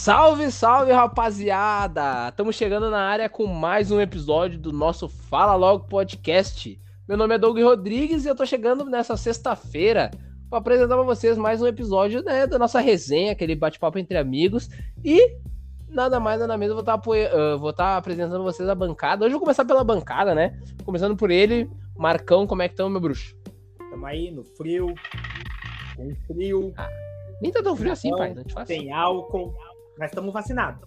Salve, salve, rapaziada! Estamos chegando na área com mais um episódio do nosso Fala Logo Podcast. Meu nome é Doug Rodrigues e eu tô chegando nessa sexta-feira para apresentar para vocês mais um episódio né, da nossa resenha, aquele bate-papo entre amigos. E nada mais, nada menos, eu vou estar tá, uh, tá apresentando vocês a bancada. Hoje eu vou começar pela bancada, né? Começando por ele, Marcão, como é que estão, meu bruxo? Tamo aí no frio, com frio. Ah, nem tá tão frio assim, pai. Não te faço. Tem álcool. Nós estamos vacinados.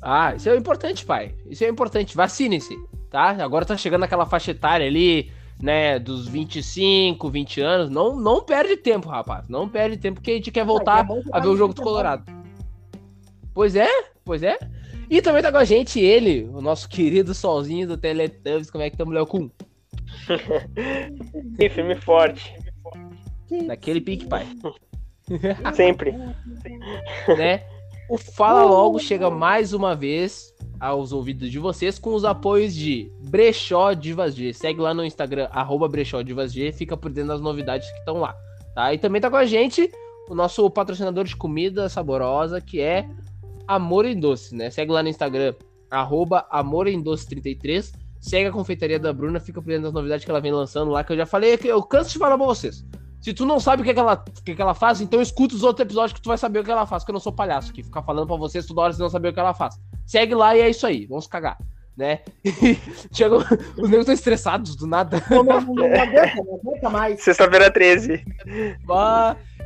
Ah, isso é importante, pai. Isso é importante. Vacine-se, tá? Agora tá chegando aquela faixa etária ali, né, dos 25, 20 anos. Não, não perde tempo, rapaz. Não perde tempo, porque a gente quer voltar ah, é a ver o jogo do Colorado. Pois é, pois é. E também tá com a gente ele, o nosso querido solzinho do Teletubbies. Como é que estamos, Léo Kuhn? firme forte. Daquele pique, pai. Sempre. né? O Fala Logo chega mais uma vez aos ouvidos de vocês com os apoios de Brechó Divas G. Segue lá no Instagram, arroba Brechó Divas G, fica por dentro das novidades que estão lá. Tá? E também tá com a gente o nosso patrocinador de comida saborosa, que é Amor em Doce, né? Segue lá no Instagram, arroba Amor em Doce 33. Segue a confeitaria da Bruna, fica por dentro das novidades que ela vem lançando lá, que eu já falei, que eu canso de falar pra vocês. Se tu não sabe o que, é que, ela, o que, é que ela faz, então escuta os outros episódios que tu vai saber o que ela faz, porque eu não sou palhaço aqui, ficar falando pra vocês toda hora se não saber o que ela faz. Segue lá e é isso aí, vamos cagar, né? Chegou, os negros estão estressados do nada. Não, não, não, não aguenta, mais. Sexta-feira 13.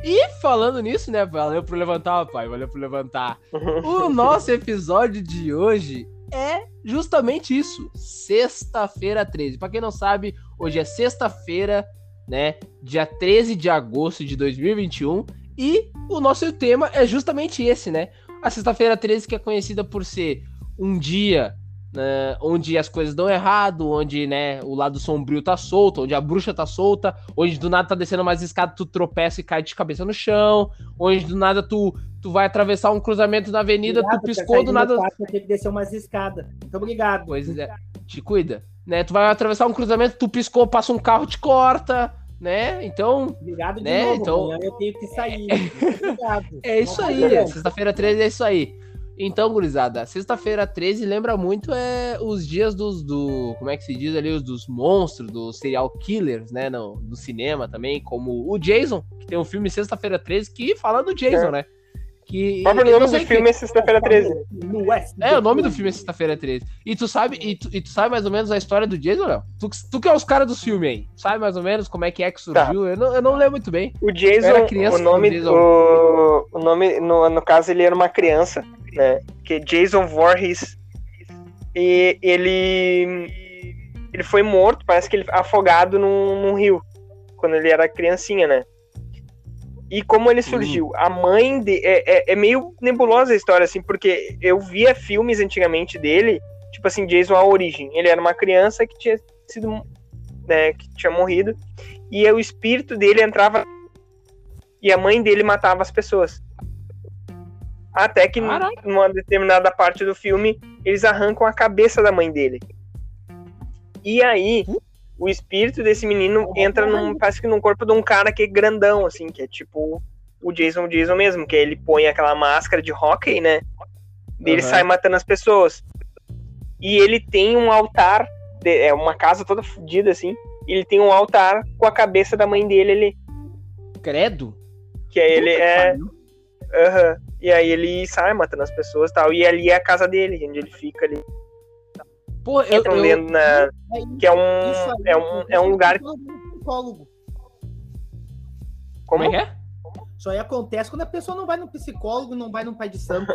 e falando nisso, né, valeu por levantar, pai, valeu por levantar. o nosso episódio de hoje é justamente isso, sexta-feira 13. Para quem não sabe, hoje é sexta-feira, né? Dia 13 de agosto de 2021. E o nosso tema é justamente esse, né? A sexta-feira 13, que é conhecida por ser um dia né, onde as coisas dão errado, onde né, o lado sombrio tá solto, onde a bruxa tá solta, onde do nada tá descendo mais escada, tu tropeça e cai de cabeça no chão, onde do nada tu, tu vai atravessar um cruzamento na avenida, obrigado, tu piscou do nada. Tem que descer umas escadas. Muito obrigado. Pois é, te cuida. Né? Tu vai atravessar um cruzamento, tu piscou, passa um carro, te corta né? Então. Obrigado né? Novo, então, eu tenho que sair. é isso aí. Sexta-feira 13 é isso aí. Então, gurizada, sexta-feira 13 lembra muito é, os dias dos. Do, como é que se diz ali? Os dos monstros, dos serial killers, né? No, do cinema também, como o Jason, que tem um filme Sexta-feira 13 que fala do Jason, é. né? Que, o nome do filme é Sexta-feira 13. É, o nome do filme é Sexta-feira 13. E tu sabe, e tu, e tu, sabe mais ou menos a história do Jason, Léo? Tu, tu que é os caras do filme aí, sabe mais ou menos como é que é que surgiu? Tá. Eu, não, eu não lembro muito bem. O Jason, criança, o nome, Jason. O, o nome no, no caso, ele era uma criança, né? Que é Jason Voorhees. E ele ele foi morto, parece que ele afogado num, num rio, quando ele era criancinha, né? E como ele surgiu? Uhum. A mãe de. É, é, é, meio nebulosa a história, assim, porque eu via filmes antigamente dele, tipo assim, Jason a origem. Ele era uma criança que tinha sido. Né, que tinha morrido. E o espírito dele entrava. E a mãe dele matava as pessoas. Até que Caraca. numa determinada parte do filme, eles arrancam a cabeça da mãe dele. E aí, o espírito desse menino entra num, parece que num corpo de um cara que é grandão, assim, que é tipo o Jason Jason mesmo, que ele põe aquela máscara de hockey, né? E ele uhum. sai matando as pessoas. E ele tem um altar, é uma casa toda fodida, assim. ele tem um altar com a cabeça da mãe dele ali. Credo? Que aí ele é. Aham. Uhum. E aí ele sai matando as pessoas e tal. E ali é a casa dele, onde ele fica ali. Pô, eu, eu, lendo na, que é um, é um, é um lugar. Psicólogo. Como é que é? Só aí acontece quando a pessoa não vai no psicólogo, não vai no pai de santo.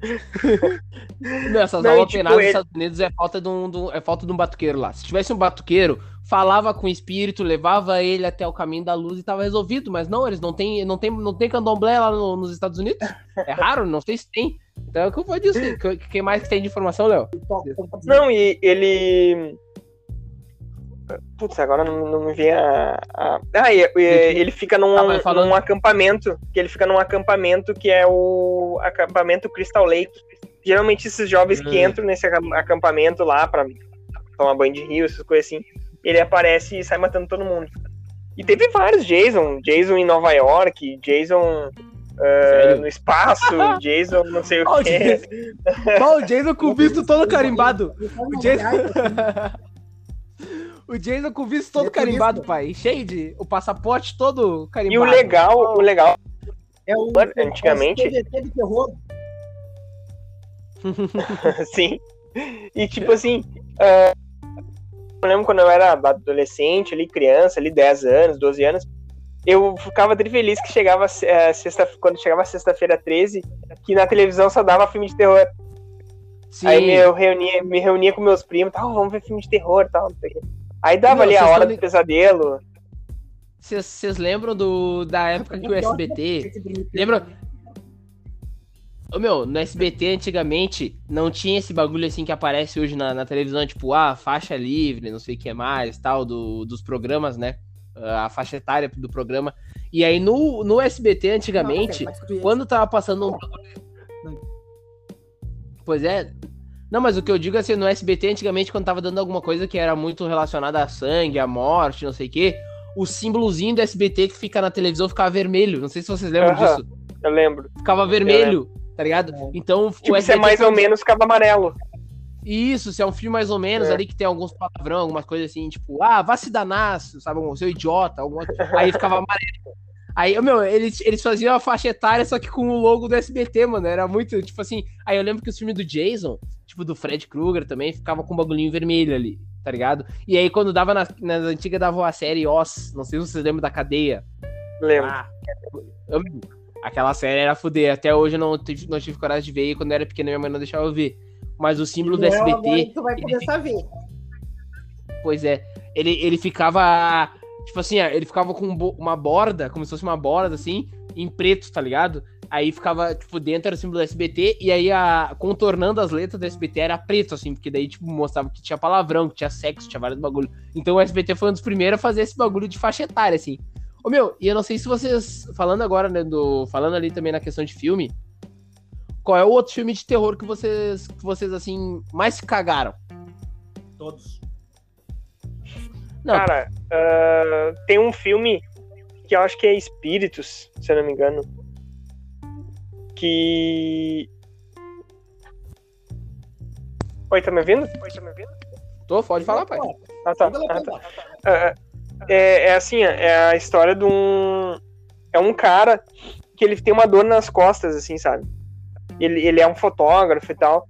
Nessas aulas tipo, penais nos Estados Unidos é falta, de um, um, é falta de um batuqueiro lá. Se tivesse um batuqueiro, falava com o espírito, levava ele até o caminho da luz e tava resolvido. Mas não, eles não tem, não tem, não tem candomblé lá no, nos Estados Unidos. É raro, não sei se tem. Então é o que eu vou dizer. Quem mais tem de informação, Léo? Não, e ele. Putz, agora não, não me vem a. a... Ah, e, e, ele fica num, ah, num acampamento. Que ele fica num acampamento que é o acampamento Crystal Lake. Geralmente esses jovens hum. que entram nesse acampamento lá pra tomar banho de rio, essas coisas assim, ele aparece e sai matando todo mundo. E teve vários Jason, Jason em Nova York, Jason uh, no espaço, Jason, não sei o que. Jason- Ó, o Jason com o visto todo carimbado. O Jason... o Jason com o visto todo carimbado, pai. Cheio de. O passaporte todo carimbado. E o legal, o legal, É o, Antigamente- é de terror. Sim. E tipo assim, ah, eu lembro quando eu era adolescente, ali, criança, ali, 10 anos, 12 anos, eu ficava tri feliz que chegava eh, sexta, quando chegava sexta-feira 13, que na televisão só dava filme de terror. Sim. Aí eu reunia, me reunia com meus primos, tal, vamos ver filme de terror e tal, não sei o quê. Aí dava Meu, ali a hora tão do pesadelo. Vocês lembram do, da época que o SBT. Lembra? Ô, meu, no SBT antigamente não tinha esse bagulho assim que aparece hoje na, na televisão, tipo, ah, faixa livre, não sei o que mais, tal, do, dos programas, né? Ah, A faixa etária do programa. E aí no, no SBT antigamente, quando tava passando um. Pois é. Não, mas o que eu digo é assim, no SBT antigamente, quando tava dando alguma coisa que era muito relacionada a sangue, a morte, não sei o quê, o símbolozinho do SBT que fica na televisão ficava vermelho. Não sei se vocês lembram Aham. disso. Eu lembro. Ficava vermelho, tá ligado? Então, Tipo, se é mais foi- ou menos ficava amarelo. Isso, se é um filme mais ou menos É. ali que tem alguns palavrão, algumas coisas assim, tipo, ah, vá se danar, sabe, seu idiota, alguma... aí ficava amarelo. Aí, meu, eles, eles faziam a faixa etária, só que com o logo do SBT, mano, era muito, tipo assim, aí eu lembro que os filmes do Jason, tipo, do Fred Krueger também, ficava com um bagulhinho vermelho ali, tá ligado? E aí quando dava nas, nas antigas, dava a série Oz, não sei se vocês lembram da cadeia. Lembro. Ah, eu- aquela série era fuder, até hoje eu não tive, não tive coragem de ver, e quando eu era pequeno minha mãe não deixava eu ver. Mas o símbolo do SBT, Tu vai começar a ver. Pois é. Ele, ele ficava. Tipo assim, ele ficava com um uma borda, como se fosse uma borda, assim, em preto, tá ligado? Aí ficava, tipo, dentro era o símbolo do SBT, e aí a, contornando as letras do SBT era preto, assim, porque daí, tipo, mostrava que tinha palavrão, que tinha sexo, tinha vários bagulho. Então o SBT foi um dos primeiros a fazer esse bagulho de faixa etária, assim. Ô meu, e eu não sei se vocês. Falando agora, né, do. Falando ali também na questão de filme. Qual é o outro filme de terror que vocês, que vocês assim, mais se cagaram? Todos. Não, Cara, ah, tem um filme que eu acho que é Espíritos, se eu não me engano. Que. Oi, tá me ouvindo? Oi, tá me ouvindo? tô, pode falar, pai. Ah, tá. Ah, tá. Ah, é, é assim, é a história de um. É um cara que ele tem uma dor nas costas, assim, sabe? Ele, ele é um fotógrafo e tal.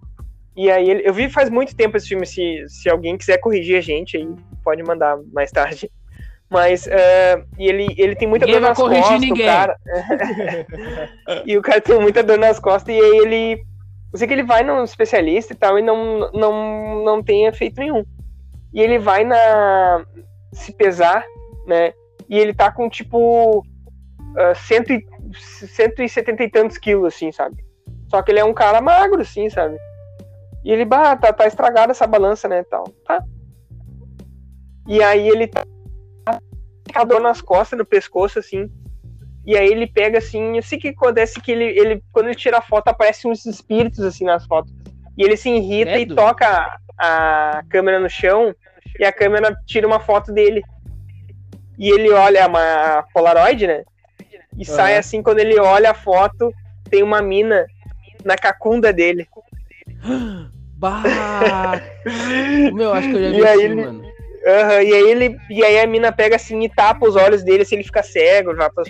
E aí, ele, eu vi faz muito tempo esse filme. Se, se alguém quiser corrigir a gente, aí pode mandar mais tarde. Mas é, e ele, ele tem muita Ninguém dor vai nas corrigir costas, ninguém. o cara. e o cara tem muita dor nas costas, e aí ele. Eu sei que ele vai num especialista e tal, e não, não, não tem efeito nenhum. E ele vai na. se pesar, né? E ele tá com tipo. Uh, cento e, 170 e tantos quilos, assim, sabe? Só que ele é um cara magro, assim, sabe? E ele, bah, tá, tá estragada essa balança, né? Tal. Tá. E aí ele tá com a dor nas costas, no pescoço, assim. E aí ele pega assim, eu sei que acontece que ele, ele quando ele tira a foto, aparecem uns espíritos assim nas fotos. E ele se irrita Credo. e toca a câmera no chão e a câmera tira uma foto dele. E ele olha uma Polaroid, né? E sai assim, quando ele olha a foto, tem uma mina na cacunda dele. Bah! Meu, acho que eu já vi E esse, ele- mano. Aham, e aí ele e aí a mina pega assim e tapa os olhos dele, assim ele fica cego, vai pro,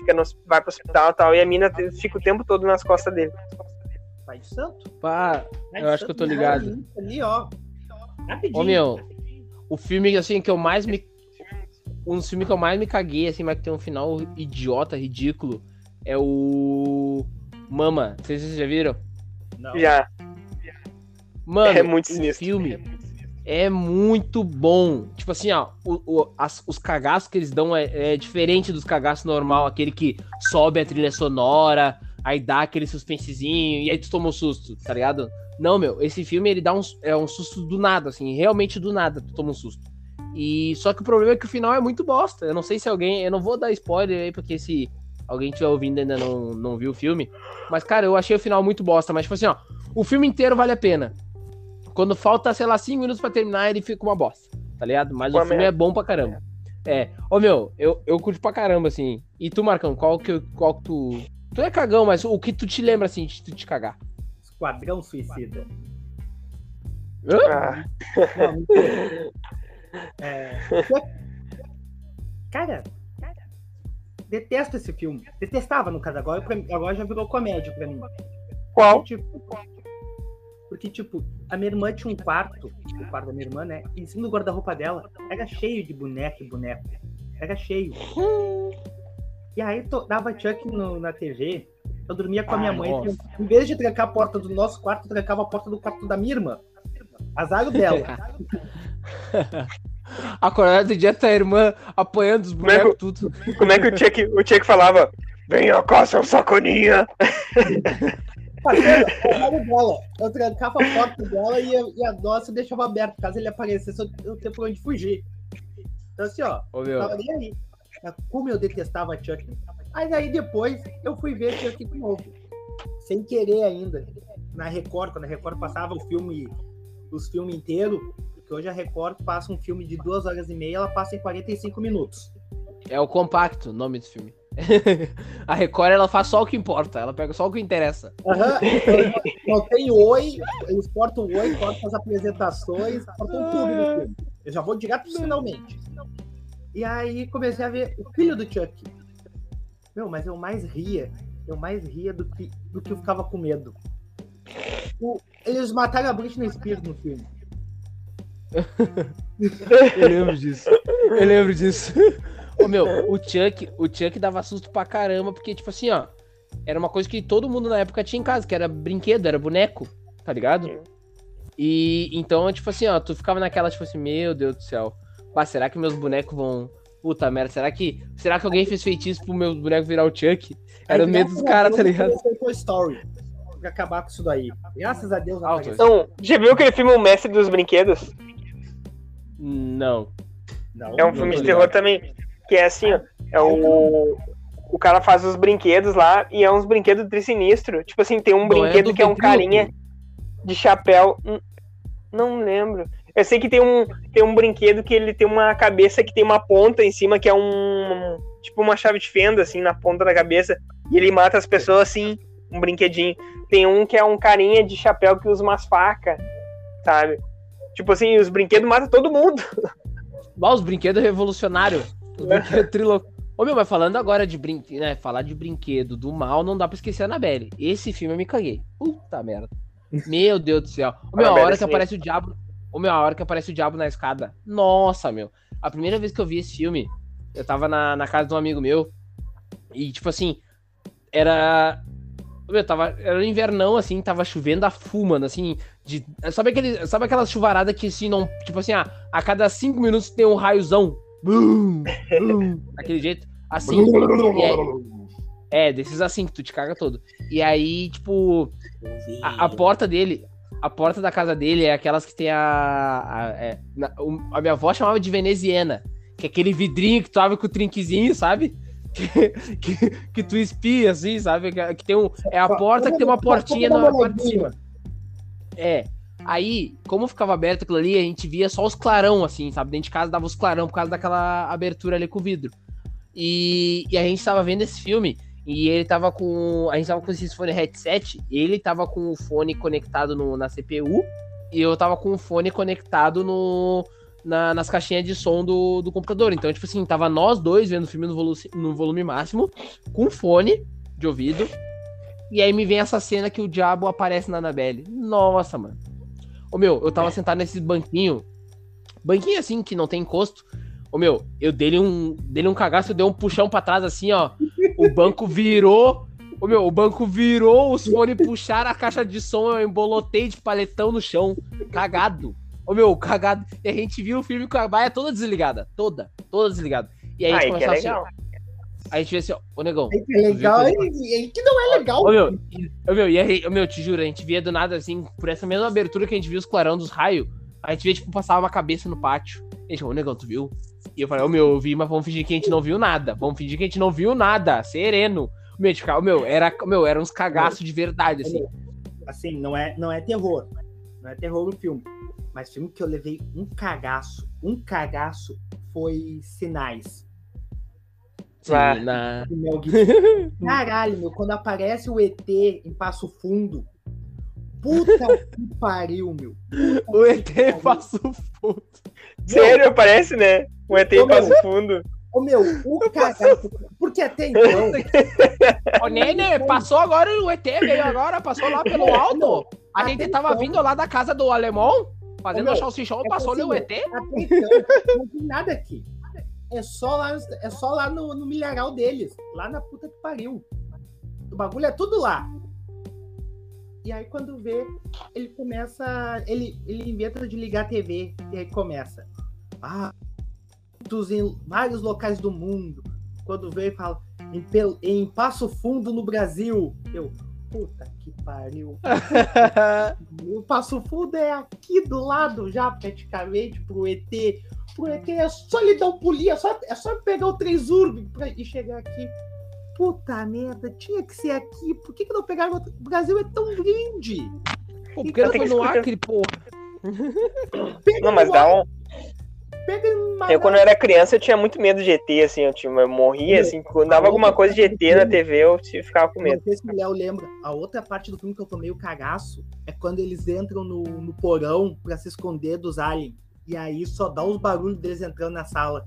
fica no, vai pro hospital e tal, e a mina fica o tempo todo nas costas dele. Pai de santo. Pá, Pai Eu acho que eu santo, tô ligado. né? Ali, ó. Rapidinho. ô meu, o filme assim que eu mais me. Um dos filmes que eu mais me caguei, assim, mas que tem um final idiota, ridículo, é o. Mama. Vocês já viram. Não. Já. Mano, É muito o sinistro. filme é muito bom. Tipo assim, ó, o- o- as- os cagaços que eles dão é, é diferente dos cagaços normal, aquele que sobe a trilha sonora, aí dá aquele suspensezinho, e aí tu toma um susto, tá ligado? Não, meu, esse filme ele dá um, é um susto do nada, assim, realmente do nada tu toma um susto. E só que o problema é que o final é muito bosta. Eu não sei se alguém. Eu não vou dar spoiler aí, porque se alguém estiver ouvindo e ainda não, não viu o filme. Mas, cara, eu achei o final muito bosta. Mas, tipo assim, ó, o filme inteiro vale a pena. Quando falta, sei lá, 5 minutos pra terminar, ele fica uma bosta, tá ligado? Mas Uma o filme merda. é bom pra caramba. É. Ô, meu, eu, eu curto pra caramba, assim. E tu, Marcão, qual que, qual que tu Tu é cagão, mas o que tu te lembra assim de tu te cagar? Esquadrão Suicida. Hã? Ah, Não. É, Cara, detesto esse filme. Detestava, no caso. Agora, mim- agora já virou comédia pra mim. qual? Tipo, porque, tipo, a minha irmã tinha um quarto, o quarto da minha irmã, né? E em cima do guarda-roupa dela, era cheio de boneco e boneco. Era cheio. E aí to- dava Chuck no- na TV. Eu dormia com a minha Ai, mãe. nossa. Em vez de trancar a porta do nosso quarto, eu trancava a porta do quarto da minha irmã. Azar dela. Acordado do dia tua irmã apoiando os Como é que bonecos, tudo. Como é que o Chuck, o Chuck falava? Venha cá, seu saconinha! Parceiro, azar dela. Eu trancava a porta dela e a, e a nossa eu deixava aberta. Caso ele aparecesse, eu, eu ter por onde fugir. Então, assim, ó, Ô, meu, tava nem aí. Como eu detestava Chuck. Mas aí depois eu fui ver Chuck de novo. Sem querer ainda. Na Record, quando a Record passava o filme, os filmes inteiros, porque hoje a Record passa um filme de duas horas e meia, ela passa em 45 minutos. é o compacto, nome do filme. a Record, ela faz só o que importa, ela pega só o que interessa. Aham. Não tem oi, eles cortam o oi, cortam as apresentações, cortam tudo no filme. Eu já vou direto pro finalmente. E aí comecei a ver o filho do Chuck. Meu, mas eu mais ria, eu mais ria do que, do que eu ficava com medo. O- eles mataram a Britney Spears no filme. Eu lembro disso. Eu lembro disso. Ô, meu, o Chuck, o Chuck dava susto pra caramba, porque, tipo assim, ó, era uma coisa que todo mundo na época tinha em casa, que era brinquedo, era boneco, tá ligado? E então, tipo assim, ó, tu ficava naquela, tipo assim, meu Deus do céu. Pá, será que meus bonecos vão. Puta merda, será que. Será que alguém fez feitiço pro meu boneco virar o Chuck? Era o medo dos caras, tá ligado? foi Toy Story. Pra acabar com isso daí. Graças a Deus não o apareceu. Não, já viu aquele filme O Mestre dos Brinquedos? Não. Não, É um Não filme de terror ligado. também. Que é assim, ó. É o. O cara faz os brinquedos lá e é uns brinquedos tri sinistro. Tipo assim, tem um Não é brinquedo do que é um carinha de chapéu. Hum, Não lembro. Eu sei que tem um, tem um brinquedo que ele tem uma cabeça que tem uma ponta em cima, que é um. Tipo uma chave de fenda, assim, na ponta da cabeça. E ele mata as pessoas assim, um brinquedinho. Tem um que é um carinha de chapéu que usa umas facas, sabe? Tipo assim, os brinquedos matam todo mundo. Ó, os brinquedos revolucionários. Os brinquedos triloucos. Ô, meu, mas falando agora de brinquedo, né? Falar de brinquedo do mal, não dá pra esquecer a Annabelle. Esse filme eu me caguei. Puta merda. Meu Deus do céu. Ô, meu, a hora é que aparece o diabo. Ô, meu, a hora que aparece o diabo na escada. Nossa, meu. A primeira vez que eu vi esse filme, eu tava na, na casa de um amigo meu. E, tipo assim, era. Meu, tava, era invernão, assim, tava chovendo a fumando, assim, de, sabe, aquele, sabe aquela chuvarada que, assim, não, tipo assim, ah, a cada cinco minutos tem um raiozão, bum, bum, daquele jeito, assim, aí- é, desses assim, que tu te caga todo, e aí, tipo, a, a porta dele, a porta da casa dele é aquelas que tem a, a, é, na- a minha avó chamava de veneziana, que é aquele vidrinho que tu abre com o trinquezinho, sabe? Que, que, que tu espia, assim, sabe? Que, que tem um, é a porta que tem uma portinha na parte de cima. É. Aí, como ficava aberto aquilo ali, a gente via só os clarão, assim, sabe? Dentro de casa dava os clarão por causa daquela abertura ali com o vidro. E, e a gente tava vendo esse filme e ele tava com. A gente tava com esses fone headset, ele tava com o fone conectado no, na CPU e eu tava com o fone conectado no, na- nas caixinhas de som do, do computador. Então, tipo assim, tava nós dois vendo o filme no, volu no volume máximo, com fone de ouvido. E aí me vem essa cena que o diabo aparece na Annabelle. Nossa, mano. Ô meu, eu tava sentado nesse banquinho. Banquinho assim, que não tem encosto. Ô meu, eu dei um, dei um cagaço, eu dei um puxão pra trás assim, ó. O banco virou. Ô meu, o banco virou, os fones puxaram a caixa de som, eu embolotei de paletão no chão. Cagado. Ô meu, cagado. E a gente viu o filme com a baia toda desligada. Toda, toda desligada. E aí a gente é começou assim, legal. Aí a gente vê assim, ó, ô negão. É que é legal e, que não é legal. Ô meu, e- ô meu, e aí, ô meu, te juro, a gente via do nada assim, por essa mesma abertura que a gente viu os clarão dos raios, a gente via, tipo, passava uma cabeça no pátio. E a gente, ô negão, tu viu? E eu falei, ô meu, eu vi, mas vamos fingir que a gente não viu nada. Vamos fingir que a gente não viu nada. Sereno. Meu, a gente ficava, ô, meu, era, meu, era uns cagaços de verdade, assim. Assim, não é, não é terror. Não é terror o filme. Mas filme que eu levei um cagaço, um cagaço foi Sinais. Gibson. Caralho, meu, quando aparece o ET em Passo Fundo. Puta que pariu, meu. O ET passa o fundo. Sério, parece, né? O ET Ô, passa meu. fundo. Ô, meu, o cagaço. Porque até então. Ô, Nene, passou agora o ET, veio agora, passou lá pelo alto. A gente tava então- vindo lá da casa do alemão, fazendo meu, salsichão, é passou ali o ET. então, não tem nada aqui. É só lá, é só lá no, no milharal deles. Lá na puta que pariu. O bagulho é tudo lá. E aí quando vê, ele começa. Ele, ele inventa de ligar a TV. E aí começa. Ah, dos em vários locais do mundo. Quando vê, fala. Em, em Passo Fundo no Brasil. Eu. Puta que pariu. O Passo Fundo é aqui do lado já, praticamente, pro ET. Pro ET é só ele dar um pulinho, é só, é só pegar o Tresurb pra, e chegar aqui. Puta merda, tinha que ser aqui. Por que, que não pegaram outro? O Brasil é tão grande. Pô, porque Tem foi no. Acre, porra. Pega Não, mas dá um. Pega no Eu, quando eu era criança, eu tinha muito medo de ET, assim. Eu, tinha, eu morria, assim. Quando dava alguma coisa de ET na TV, eu ficava com medo. Não sei se o Léo lembra. A outra parte do filme que eu tomei o cagaço é quando eles entram no, no porão pra se esconder dos aliens. E aí só dá os barulhos deles entrando na sala.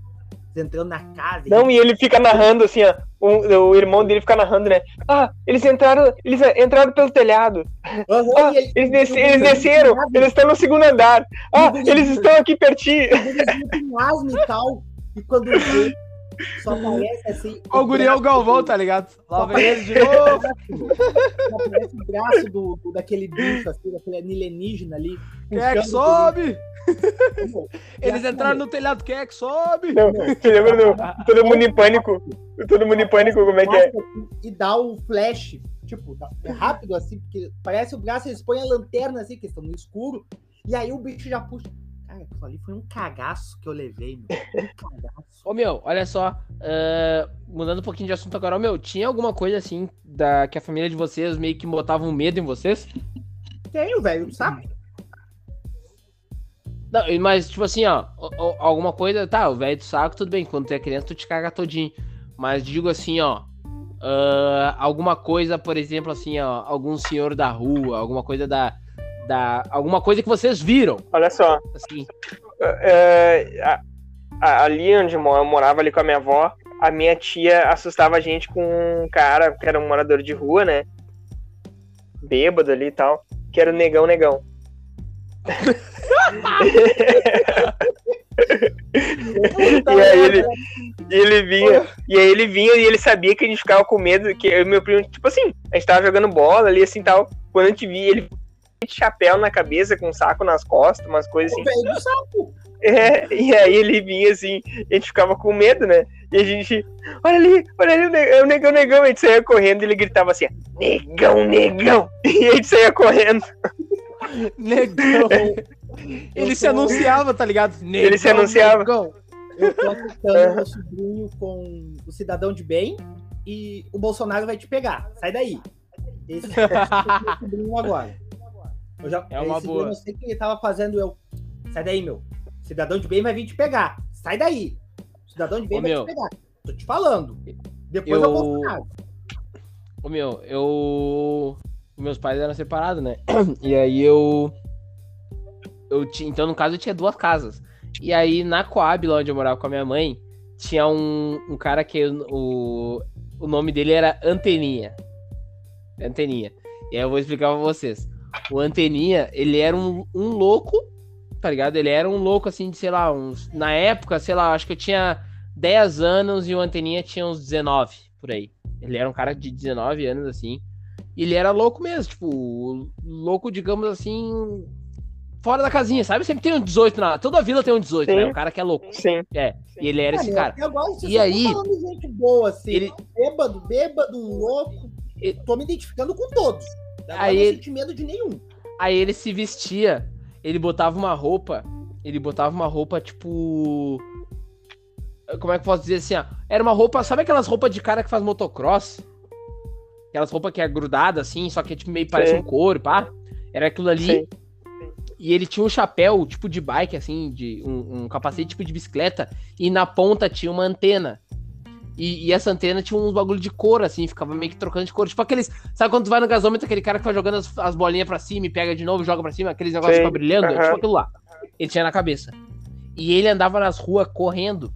Eles entrando na casa. Não, e ele fica narrando, assim, ó. O, o irmão dele fica narrando, né? Ah, eles entraram. Eles entraram pelo telhado. Aham, Ah, ele- eles, desce- e o eles desceram, eles estão no segundo andar. Ah, eles estão aqui pertinho. asma e tal. E quando vê, só aparece assim. Ó, o Guriel Galvão, tá ligado? Lá vem ele de novo. Só aparece o braço do, do- daquele bicho, assim, daquele alienígena ali. Quem é que sobe? Eles assim, entraram no telhado, quem é que sobe? Não, você lembra do Todo Mundo em Pânico? Todo Mundo em Pânico, como é que é? assim E dá o flash. Tipo, é rápido assim, porque parece o braço, eles põem a lanterna assim, que estão no escuro, e aí o bicho já puxa. Cara, aquilo ali foi um cagaço que eu levei, meu. Um cagaço. Ô meu, olha só, ah, mudando um pouquinho de assunto agora, ô meu, tinha alguma coisa assim da que a família de vocês meio que botava um medo em vocês? Tenho, velho, sabe? Não, mas tipo assim, ó, alguma coisa, tá, o velho do saco, tudo bem, quando tu é criança tu te caga todinho. Mas digo assim, ó, ah, alguma coisa, por exemplo, assim, ó, algum senhor da rua, alguma coisa da, da, alguma coisa que vocês viram, Olha só. assim. é, a- a- ali onde eu mo- eu morava ali com a minha avó, a minha tia assustava a gente com um cara que era um morador de rua, né? Bêbado ali e tal, que era o Negão Negão. e aí ele, ele vinha, e aí ele vinha e ele sabia que a gente ficava com medo, que eu e meu primo, tipo assim, a gente tava jogando bola ali assim tal. Quando a gente via, ele de chapéu na cabeça, com um saco nas costas, umas coisas assim. O do saco. É, e aí ele vinha assim, a gente ficava com medo, né? E a gente, olha ali, olha ali, o negão, é o negão, negão. A gente saía correndo e ele gritava assim, negão, negão. E a gente saía correndo. Negão. Ele se anunciava, tá ligado? Ele se anunciava. negão. Eu tô assustando meu sobrinho com o cidadão de bem e o Bolsonaro vai te pegar. Sai daí. Esse é o meu sobrinho agora. Eu já, É uma boa. dia Eu não sei o que ele tava fazendo. Eu. Sai daí, meu. Cidadão de bem vai vir te pegar. Sai daí. Cidadão de bem Ô, vai meu. te pegar. Tô te falando. Depois Eu- é o Bolsonaro. Ô meu, eu. Meus pais eram separados, né? E aí eu. Eu tinha. Então, no caso, eu tinha duas casas. E aí, na Coab, lá onde eu morava com a minha mãe, tinha um, um cara que o, o nome dele era Anteninha. Anteninha. E aí eu vou explicar pra vocês. O Anteninha, ele era um, um louco, tá ligado? Ele era um louco, assim, de, sei lá, uns. Na época, sei lá, acho que eu tinha 10 anos e o Anteninha tinha uns 19, por aí. Ele era um cara de 19 anos, assim. E ele era louco mesmo, tipo, louco, digamos assim, fora da casinha, sabe? Sempre tem um 18 na. Toda vila tem um 18, Sim. né? O cara que é louco. Sim. É. E ele era esse cara. meu, Agora vocês E aí- falando de gente boa, assim. Ele- Bêbado, bêbado, louco. E- Tô me identificando com todos. Agora Aí não ele- senti medo de nenhum. Aí ele se vestia, ele botava uma roupa, ele botava uma roupa tipo. Como é que eu posso dizer assim, ó? Era uma roupa, sabe aquelas roupas de cara que faz motocross? Aquelas roupas que é grudada assim, só que é tipo meio parece Sim. um couro, pá? Era aquilo ali. Sim. E ele tinha um chapéu, tipo de bike, assim, de um, um capacete tipo de bicicleta, e na ponta tinha uma antena. E, e, essa antena tinha uns bagulho de cor, assim, ficava meio que trocando de cor. Tipo aqueles. Sabe quando tu vai no gasômetro, aquele cara que vai jogando as, as bolinhas pra cima e pega de novo, joga pra cima, aqueles negócios ficam brilhando? Uhum. Tipo aquilo lá. Ele tinha na cabeça. E ele andava nas ruas correndo.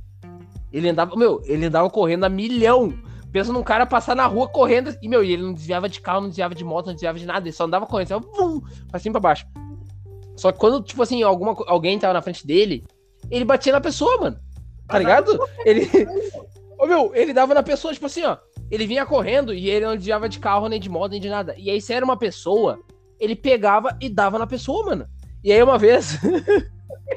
Ele andava. Meu, ele andava correndo a milhão. Pensa num cara passar na rua correndo. E, meu, e ele não desviava de carro, não desviava de moto, não desviava de nada. Ele só andava correndo, só vum, pra cima e pra baixo. Só que quando, tipo assim, alguma, alguém tava na frente dele, ele batia na pessoa, mano. Tá ligado? Ele. Ô, meu, ele dava na pessoa, tipo assim, ó. Ele vinha correndo e ele não desviava de carro, nem de moto, nem de nada. E aí, se era uma pessoa, ele pegava e dava na pessoa, mano. E aí, uma vez.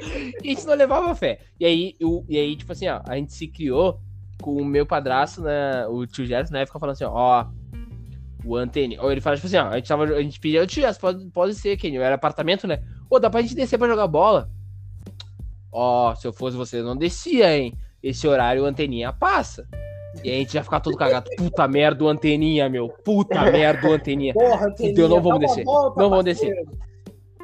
a gente não levava fé. E aí, eu, e aí, tipo assim, ó, a gente se criou com o meu padrasto, né? O tio Gerson, na época, falando assim, ó. O antenne. Ou ele fala, tipo assim, ó, a gente, tava, a gente pedia, tio Gerson, pode, pode ser, Kenny. Era apartamento, né? Ô, dá pra gente descer pra jogar bola? Ó, se eu fosse você, não descia, hein? Esse horário o anteninha passa. E a gente já ficar todo cagado. Puta merda, o anteninha, meu. Puta merda, o anteninha. Porra, anteninha. Fudeu, não vamos descer. Volta, não vamos descer.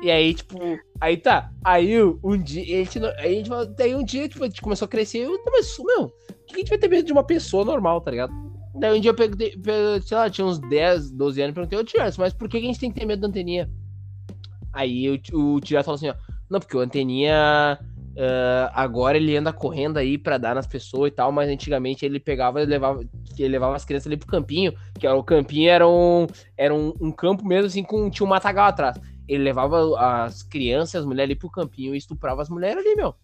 E aí, tipo, aí tá. Aí um dia, a gente, a gente, daí um dia, tipo, a gente começou a crescer. Eu, mas, meu, por que a gente vai ter medo de uma pessoa normal, tá ligado? Daí um dia eu peguei, sei lá, tinha uns 10, 12 anos perguntei, ô tio, mas por que a gente tem que ter medo da anteninha? Aí o, o tio falou assim, ó, não, porque o anteninha Uh, agora ele anda correndo aí para dar nas pessoas e tal, mas antigamente ele pegava e levava, ele levava as crianças ali pro campinho, que era, o campinho era um, era um, um, campo mesmo assim, com tinha um matagal atrás. Ele levava as crianças, as mulheres ali pro campinho e estuprava as mulheres ali, meu.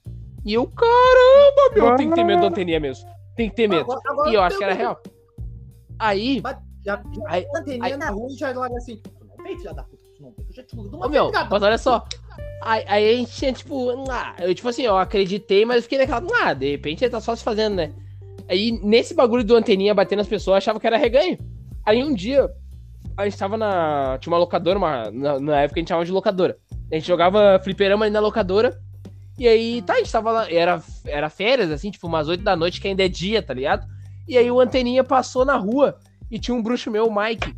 E eu, caramba, meu, tem que ter medo da anteninha mesmo. Tem que ter medo. Agora, agora e eu acho que era real. Aí. Já, já aí, anteninha aí, na rua já assim, não vem, filha da puta, não Eu já te uma Ô, meu, mas olha só, Aí, aí, a gente tinha, tipo, ah, eu, tipo assim, eu acreditei, mas fiquei naquela, ah, de repente ele tá só se fazendo, né? Aí, nesse bagulho do anteninha batendo nas pessoas, eu achava que era reganho. Aí, um dia, a gente tava na. Tinha uma locadora, uma, na, na época a gente chamava de locadora. A gente jogava fliperama ali na locadora. E aí, tá, a gente tava lá, era, era férias, assim, tipo, umas 8 da noite, que ainda é dia, tá ligado? E aí o anteninha passou na rua e tinha um bruxo meu, o Mike.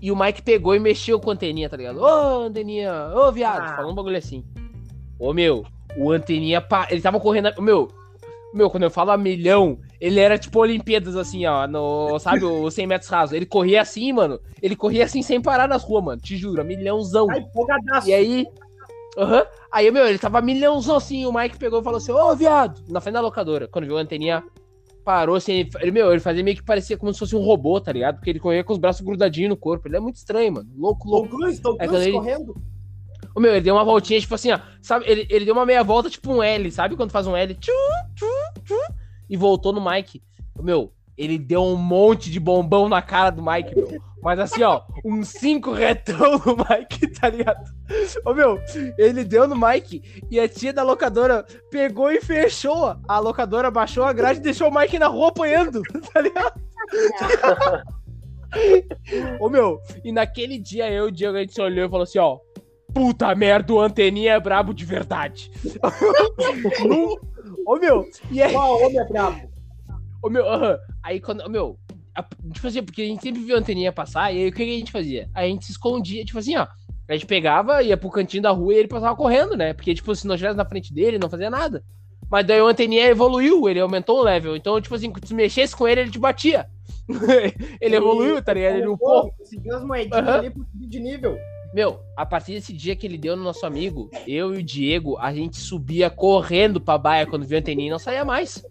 E o Mike pegou e mexeu com a anteninha, tá ligado? Ô, anteninha, ô, viado. Ah. Falou um bagulho assim. Ô, meu, o anteninha, pa... ele tava correndo. Meu, meu, quando eu falo a milhão, ele era tipo Olimpíadas, assim, ó, no, sabe, os 100 metros rasos. Ele corria assim, mano. Ele corria assim sem parar nas ruas, mano. Te juro, milhãozão. Ai, e aí. Aham. Uhum, aí, meu, ele tava milhãozão assim. O Mike pegou e falou assim: Ô, viado, na frente da locadora. Quando viu a anteninha, parou assim. Ele, meu, ele fazia meio que parecia como se fosse um robô, tá ligado? Porque ele corria com os braços grudadinhos no corpo. Ele é muito estranho, mano. Louco, louco. Tom Cruise, Tom Cruise ele... correndo. O meu, ele deu uma voltinha, tipo assim, ó. Sabe, ele, ele deu uma meia volta, tipo um L, sabe? Quando faz um L. Tchum, tchum, tchum, e voltou no Mike. O meu, ele deu um monte de bombão na cara do Mike, meu. Mas assim, ó, uns cinco retão no Mike, tá ligado? Ô, meu, ele deu no Mike e a tia da locadora pegou e fechou. A locadora baixou a grade e deixou o Mike na rua apanhando, tá ligado? Ô, meu, e naquele dia eu e o Diego, a gente se olhou e falou assim, ó, puta merda, o Anteninha é brabo de verdade. Ô, meu, e aí... Qual homem é brabo? Ô, meu, aí quando, meu, a, tipo assim, porque a gente sempre viu a anteninha passar, e aí o que a gente fazia? A gente se escondia, tipo assim, ó. A gente pegava, ia pro cantinho da rua e ele passava correndo, né? Porque, tipo, se nós estivesse na frente dele, não fazia nada. Mas daí o anteninha evoluiu, ele aumentou o level. Então, tipo assim, se mexesse com ele, ele te batia. ele evoluiu, tá ligado? Ele pouco. Conseguiu as moedinhas uhum. ali pro de nível. Meu, a partir desse dia que ele deu no nosso amigo, eu e o Diego, a gente subia correndo pra baia quando viu a anteninha e não saía mais.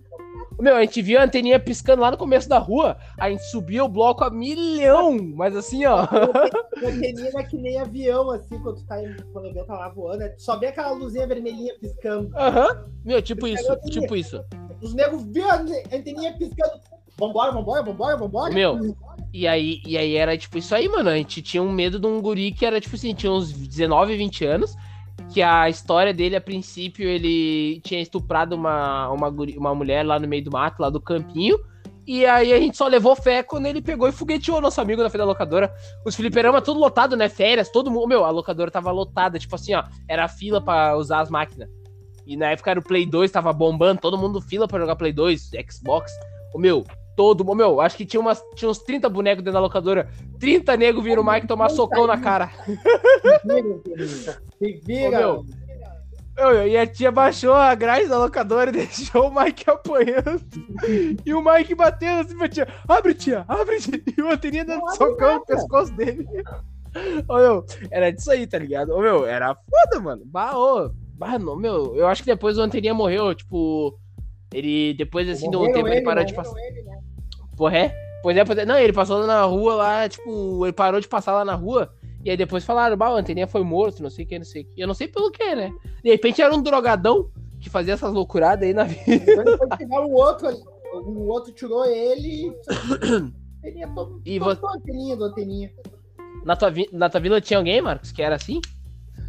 Meu, a gente viu a anteninha piscando lá no começo da rua, a gente subia o bloco a milhão, mas assim, ó. A anteninha é que nem avião, assim, quando tá, quando o avião tá lá voando, é, só vê aquela luzinha vermelhinha piscando. Aham, uhum. meu, tipo isso, tipo isso. Os negros viram a anteninha piscando, vambora, vambora, vambora, vambora. Meu, e aí, e aí era tipo isso aí, mano, a gente tinha um medo de um guri que era tipo assim, tinha uns 19, 20 anos, que a história dele, a princípio, ele tinha estuprado uma, uma, uma mulher lá no meio do mato, lá do campinho. E aí a gente só levou fé quando ele pegou e fogueteou nosso amigo na frente da locadora. Os fliperama tudo lotado, né? Férias, todo mundo. Meu, a locadora tava lotada, tipo assim, ó. Era fila para usar as máquinas. E na época era o Play 2, tava bombando, todo mundo fila para jogar Play 2, Xbox. O meu, todo mundo. Meu, acho que tinha, umas, tinha uns 30 bonecos dentro da locadora. 30 nego viram o Mike tomar socão na cara. Se vira, meu. Eu, e a tia baixou a grade da locadora e deixou o Mike apanhando. E o Mike batendo assim pra tia: Abre, tia, abre, tia. E o Anteninha dando socão no pescoço dele. Ô, meu, era disso aí, tá ligado? Ô, meu, era foda, mano. Bah, ô. Bah, não, meu, eu acho que depois o Anteninha morreu, tipo. Ele, depois assim, de um tempo, ele parou de passar. Porra, é? Pois é, pois é. Não, ele passou na rua lá, tipo, ele parou de passar lá na rua. E aí depois falaram, bah, o Anteninha foi morto, não sei o que, não sei o que. Eu não sei pelo que, né? De repente era um drogadão que fazia essas loucuradas aí na vida. Pegar o outro ali. O outro tirou ele e. Todo, E todo, vo- todo anteninha do anteninha. Na tua, vi- na tua vila tinha alguém, Marcos, que era assim?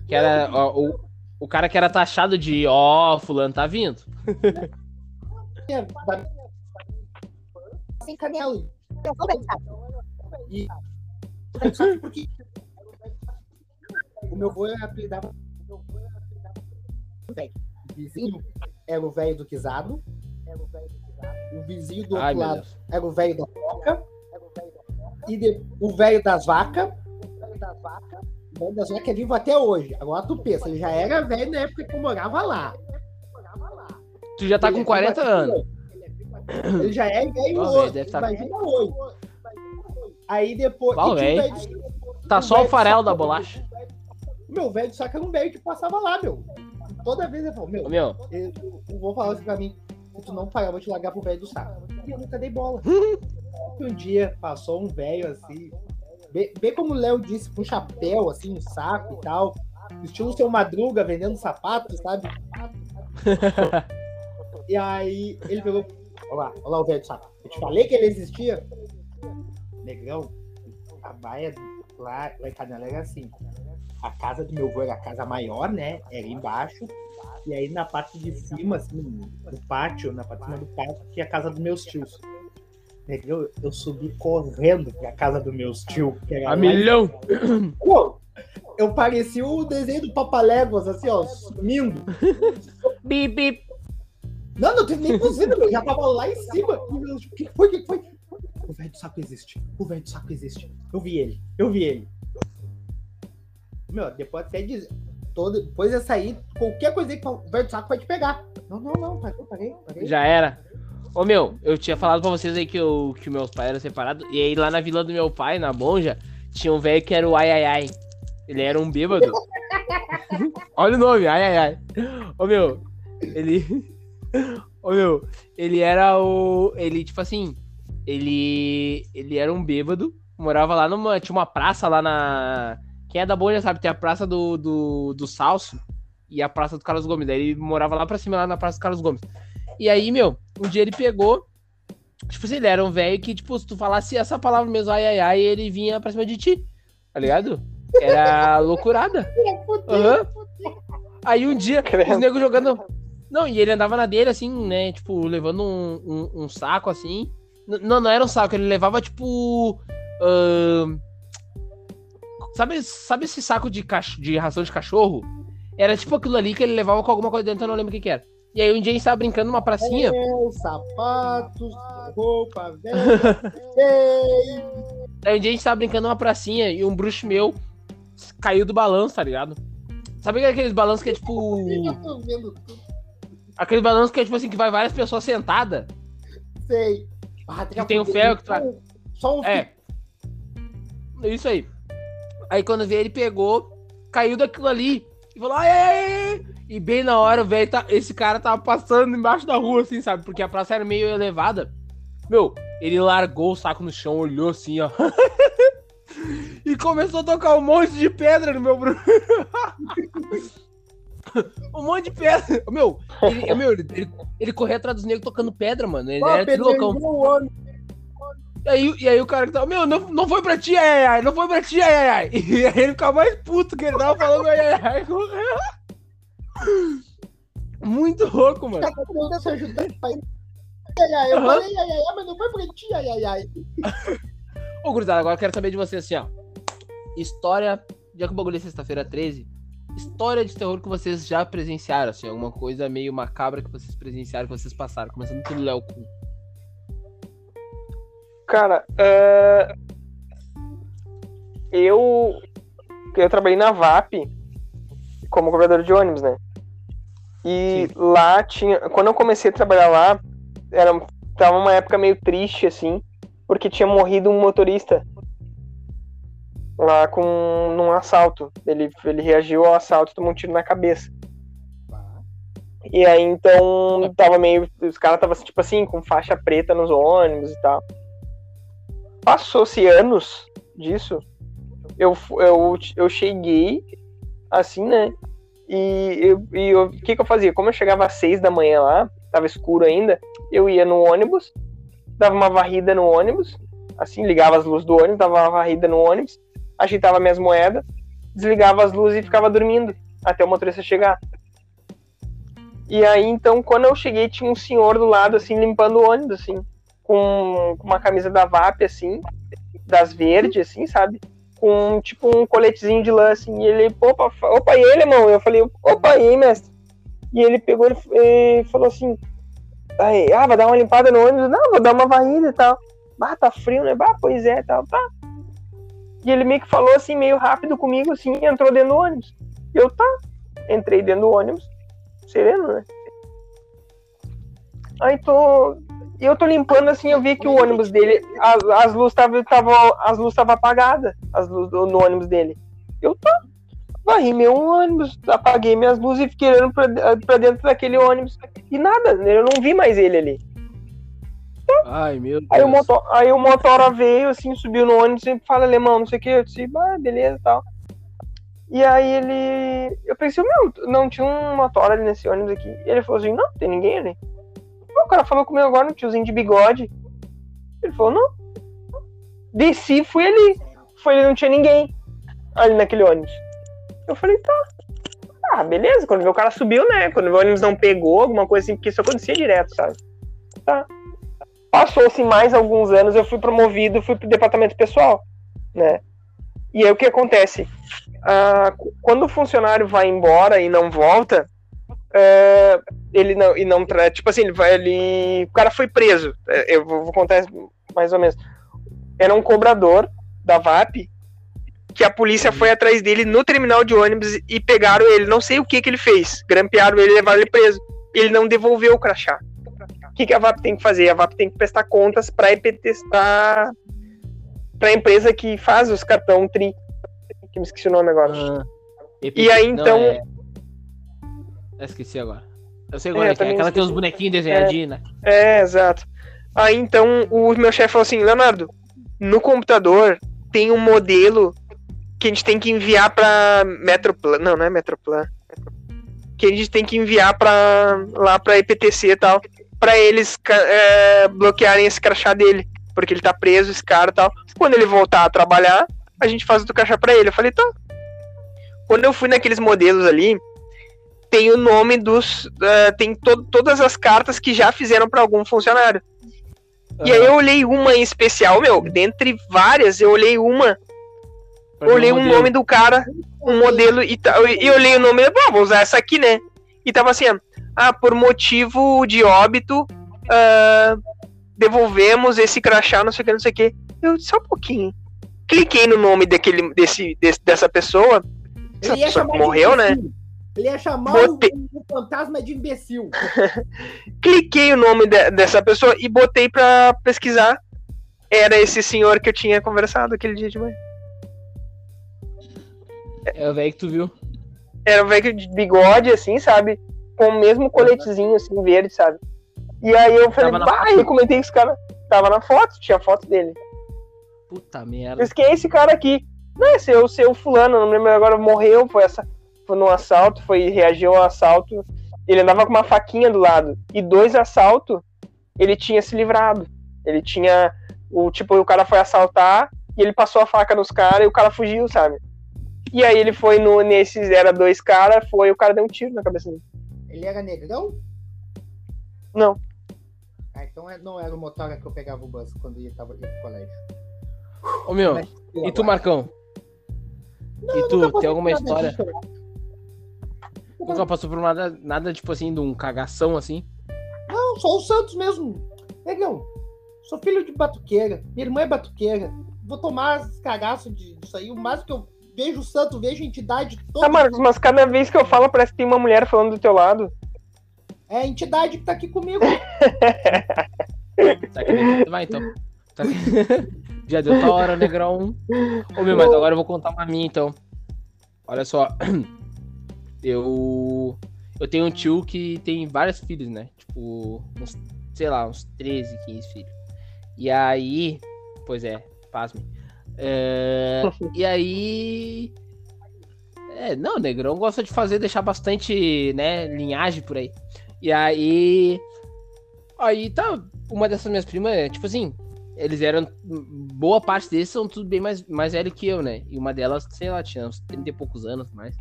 Que era ó, o, o cara que era taxado de, ó, fulano tá vindo. Sem canela. E. Sabe por quê? O meu avô apelidava. Velho. O vizinho era o velho do Quisado. O vizinho do Ai, outro meu lado era o velho da foca. E de- o velho das vacas. O velho das vacas é vivo até hoje. Agora tu pensa, ele já era velho na época que eu morava lá. Tu já tá Ele com é 40 vivo até anos. Ele já é velho hoje. deve tá- Imagina hoje. Aí depois. Qual velho? Tá o só o farelo da bolacha. Meu velho só que era um velho que passava lá, meu. Toda vez ele falou, meu, Meu, eu, eu vou falar assim pra mim, se tu não parar, eu vou te largar pro velho do saco. E eu nunca dei bola. Um dia passou um velho assim, bem, bem como o Léo disse, com um chapéu, assim, um saco e tal. Estilo seu madruga vendendo sapato, sabe? E aí ele pegou. Olha lá, olha lá o velho saco. Eu te falei que ele existia. Negrão, a baia lá, lá em Canela era assim. A casa do meu avô era a casa maior, né? Era embaixo. E aí na parte de cima, assim, no pátio, na parte de cima do pátio, tinha a casa dos meus tios. Negrão, eu subi correndo pra casa dos meus tios. A milhão. Pô, eu parecia o desenho do Papaléguas, assim, ó, sumindo. Bip, bip. Não, não teve nem cozinha, meu. Já tava lá em cima. Meu, O que que foi? O que que foi? O velho do saco existe. O velho do saco existe. Eu vi ele. Eu vi ele. Meu, depois até dizer. Todo, depois dessa aí, qualquer coisa que o velho do saco vai te pegar. Não, não, não. Parei, parei, parei. Já era. Ô meu, eu tinha falado pra vocês aí que, eu, que meus pais eram separados. E aí lá na vila do meu pai, na Bonja, tinha um velho que era o ai ai ai. Ele era um bêbado. Olha o nome, ai ai ai. Ô meu, ele. Ô meu, ele era o. Ele, tipo assim. Ele. Ele era um bêbado. Morava lá numa. Tinha uma praça lá na. Quem é da Bonja sabe, tem a praça do, do, do Salso e a praça do Carlos Gomes. Daí ele morava lá pra cima, lá na praça do Carlos Gomes. E aí, meu, um dia ele pegou. Tipo assim, ele era um velho que, tipo, se tu falasse essa palavra mesmo, ai, ai, ai, ele vinha pra cima de ti. Tá ligado? Era loucurada. Aham. Aí um dia, os negros jogando. Não, e ele andava na dele, assim, né? Tipo, levando um, um, um saco assim. N- Não, não era um saco, ele levava, tipo. ahn, Sabe, sabe esse saco de, cach... de ração de cachorro? Era tipo aquilo ali que ele levava com alguma coisa dentro, eu não lembro o que, que era. E aí um dia a gente tava brincando numa pracinha. É, sapatos, roupa velha. ei. Aí um dia a gente tava brincando numa pracinha e um bruxo meu caiu do balanço, tá ligado? Sabe aqueles balanços que é tipo. Eu tô vendo tudo. Aquele balanço que é tipo assim, que vai várias pessoas sentadas. Sei. Ah, Que tem o ferro que tu vai- Só um É. Isso aí. Aí quando veio, ele pegou, caiu daquilo ali e falou, ai, ai, ai. E bem na hora, velho, tá, esse cara tava passando embaixo da rua, assim, sabe? Porque a praça era meio elevada. Meu, ele largou o saco no chão, olhou assim, ó. e começou a tocar um monte de pedra no meu Bruno. um monte de pedra. Meu, ele, meu, ele, ele, ele correu atrás dos negros tocando pedra, mano. Ele Ó, era trilocão. apedrejou o homem. E aí, e aí o cara que tava, meu, não, não foi pra ti, ai, ai, ai, não foi pra ti, ai, ai, ai. E aí ele ficava mais puto que ele tava falando, ai, ai, ai, correu. Muito louco, mano. Tá tentando essa ajuda. Ai, ai, ai, eu falei, ai, ai, ai, mas não foi pra ti, ai, ai, ai. Ô, gurizada, agora eu quero saber de você assim, ó. História, já que o bagulho é sexta-feira 13, história de terror que vocês já presenciaram, assim, alguma coisa meio macabra que vocês presenciaram, que vocês passaram, começando pelo Léo Kuhn. Cara, é, eu eu trabalhei na VAP como cobrador de ônibus, né? E Sim. lá tinha. Quando eu comecei a trabalhar lá, era, tava uma época meio triste, assim, porque tinha morrido um motorista lá com num assalto. Ele, ele reagiu ao assalto e tomou um tiro na cabeça. E aí então tava meio. Os caras estavam tipo assim, com faixa preta nos ônibus e tal. Passou-se anos disso. Eu, eu, eu cheguei, assim, né? E o e eu, que, que eu fazia? Como eu chegava às seis da manhã lá, tava escuro ainda, eu ia no ônibus, dava uma varrida no ônibus, assim, ligava as luzes do ônibus, dava uma varrida no ônibus, ajeitava minhas moedas, desligava as luzes e ficava dormindo até o motorista chegar. E aí, então, quando eu cheguei, tinha um senhor do lado, assim, limpando o ônibus, assim, com, uma camisa da VAP, assim, das verdes, assim, sabe? Com, tipo, um coletezinho de lã, assim, e ele, opa, opa, e ele, irmão? Eu falei, opa, e aí, mestre? E ele pegou e falou assim, ah, vai dar uma limpada no ônibus? Não, vou dar uma varrida e tal. Ah, tá frio, né? Bah, pois é, tal, tá. E ele meio que falou assim, meio rápido comigo, assim, entrou dentro do ônibus. E eu, tá. Entrei dentro do ônibus sereno, né? Aí tô. Eu tô limpando assim, eu vi que o ônibus dele, as, as luzes estavam as luzes estavam apagadas, as luzes do, no ônibus dele. Eu tô. Varri meu ônibus, apaguei minhas luzes e fiquei olhando pra, pra dentro daquele ônibus. E nada, eu não vi mais ele ali. Ai, meu Deus. Aí o, motor, aí o motora veio, assim, subiu no ônibus e fala alemão, não sei o que. Eu disse, ah, beleza e tal. E aí ele. Eu pensei, meu, não tinha um motor ali nesse ônibus aqui. E ele falou assim: não, tem ninguém ali. O cara falou comigo agora, um tiozinho de bigode. Ele falou: não. Desci, fui ali. Foi ali, não tinha ninguém ali naquele ônibus. Eu falei: tá. Ah, beleza. Quando o cara subiu, né? Quando o ônibus não pegou, alguma coisa assim, porque isso acontecia direto, sabe? Tá. Passou-se mais alguns anos, eu fui promovido, fui pro departamento pessoal, né? E aí o que acontece? Ah, quando o funcionário vai embora e não volta, é, ele não e não tipo assim ele vai ele o cara foi preso. É, eu vou, contar mais ou menos. Era um cobrador da VAP que a polícia foi atrás dele no terminal de ônibus e pegaram ele. Não sei o que que ele fez. Grampearam ele levaram ele preso. Ele não devolveu o crachá que, que a VAP tem que fazer a VAP tem que prestar contas para para a empresa que faz os cartão tri que me esqueci o nome agora. Ah, e aí então. Não, é... Eu esqueci agora. Eu sei agora, é, que é aquela que tem os bonequinhos desenhadinhos, é, né? É, exato. Aí então o meu chefe falou assim: Leonardo, no computador tem um modelo que a gente tem que enviar pra Metroplan. Não, não é Metroplan. Que a gente tem que enviar pra, lá pra EPTC e tal. Pra eles é, bloquearem esse crachá dele. Porque ele tá preso, esse cara e tal. Quando ele voltar a trabalhar, a gente faz o caixa pra ele. Eu falei, tá. Quando eu fui naqueles modelos ali, tem o nome dos. Uh, tem to todas as cartas que já fizeram para algum funcionário. Uhum. E aí eu olhei uma em especial, meu, dentre várias, eu olhei uma. Eu olhei um, nome do cara, um modelo, e, e eu olhei o nome, ah, vou usar essa aqui, né? E tava assim, ah, por motivo de óbito, uh, devolvemos esse crachá, não sei o que, não sei o que. Eu disse, só um pouquinho cliquei no nome daquele, desse, desse dessa pessoa. Essa pessoa morreu, né? Ele ia chamar botei... o, o, fantasma de imbecil. cliquei o nome de, dessa pessoa e botei pra pesquisar. Era esse senhor que eu tinha conversado aquele dia de manhã. É o velho que tu viu. Era o velho de bigode, assim, sabe? Com o mesmo coletezinho, assim, verde, sabe? E aí eu falei, bah, eu comentei que esse cara tava na foto, tinha foto dele. Puta merda. Mas quem é esse cara aqui? Não, esse é o seu fulano, não lembro agora, morreu, foi essa. Foi num assalto, foi, reagiu ao assalto. Ele andava com uma faquinha do lado. E dois assaltos, ele tinha se livrado. Ele tinha. O tipo, o cara foi assaltar e ele passou a faca nos caras e o cara fugiu, sabe? E aí ele foi no, nesses, era dois caras, foi o cara deu um tiro na cabeça dele. Ele era negrão? Não. Ah, então é, não era o motora que eu pegava o bus quando ia, tava, ia pro colégio. Ô meu, e tu, Marcão? Não, e tu, tem alguma história? Nunca passou por nada, nada tipo assim, de um cagação assim? Não, só o Santos mesmo. Negão, sou filho de batuqueira. Minha irmã é batuqueira. Vou tomar cagaço disso aí. O mais que eu vejo o Santos, vejo a entidade toda. Tá, Marcos, mas cada vez que eu falo, parece que tem uma mulher falando do teu lado. É a entidade que tá aqui comigo. Tá aqui, vai então. Tá aqui. Já deu tua hora, Negrão. Ô meu, mas agora eu vou contar uma minha então. Olha só. Eu. Eu tenho um tio que tem vários filhos, né? Tipo, uns, sei lá, uns 13, 15 filhos. E aí. Pois é, pasme. É, e aí. É, não, o Negrão gosta de fazer, deixar bastante, né, linhagem por aí. E aí. Aí tá. Uma dessas minhas primas, tipo assim, eles eram. Boa parte deles são tudo bem mais, mais velho que eu, né? E uma delas, sei lá, tinha uns 30 e poucos anos mais.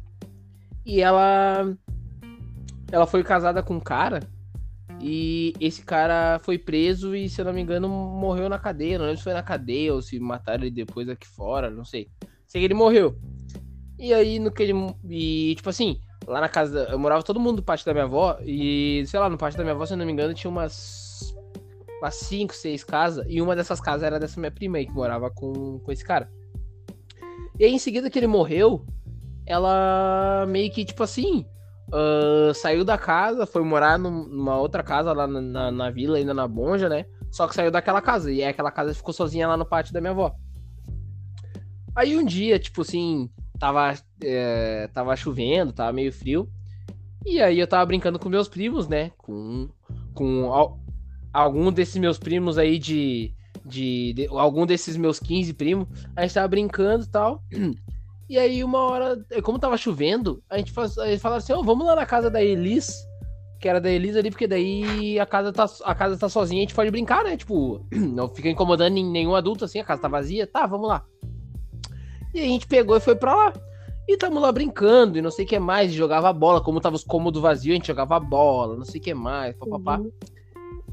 E ela. Ela foi casada com um cara. E esse cara foi preso e, se eu não me engano, morreu na cadeia. Não lembro se foi na cadeia ou se mataram ele depois aqui fora, não sei. Sei que ele morreu. E aí, no que ele. E, tipo assim, lá na casa. Eu morava todo mundo no pátio da minha avó. E, sei lá, no pátio da minha avó, se eu não me engano, tinha umas. Umas 5, 6 casas. E uma dessas casas era dessa minha prima aí, que morava com, com esse cara. E aí, em seguida que ele morreu, ela meio que, tipo assim. Uh, saiu da casa, foi morar numa outra casa lá na, na, na, vila, ainda na Bonja, né? Só que saiu daquela casa. E aquela casa ficou sozinha lá no pátio da minha avó. Aí um dia, tipo assim, tava, é, tava chovendo, tava meio frio. E aí eu tava brincando com meus primos, né? Com, com al, algum desses meus primos aí de, de, de, Algum desses meus 15 primos. A gente tava brincando e tal. E aí, uma hora, como tava chovendo, a gente faz, falava assim: oh, vamos lá na casa da Elis, que era da Elis ali, porque daí a casa, tá, a casa tá sozinha, a gente pode brincar, né? Tipo, não fica incomodando nenhum adulto assim, a casa tá vazia. Tá, vamos lá. E a gente pegou e foi pra lá. E tamo lá brincando e não sei o que mais, jogava bola, como tava os cômodos vazios, a gente jogava bola, não sei o que mais, papapá. Uhum.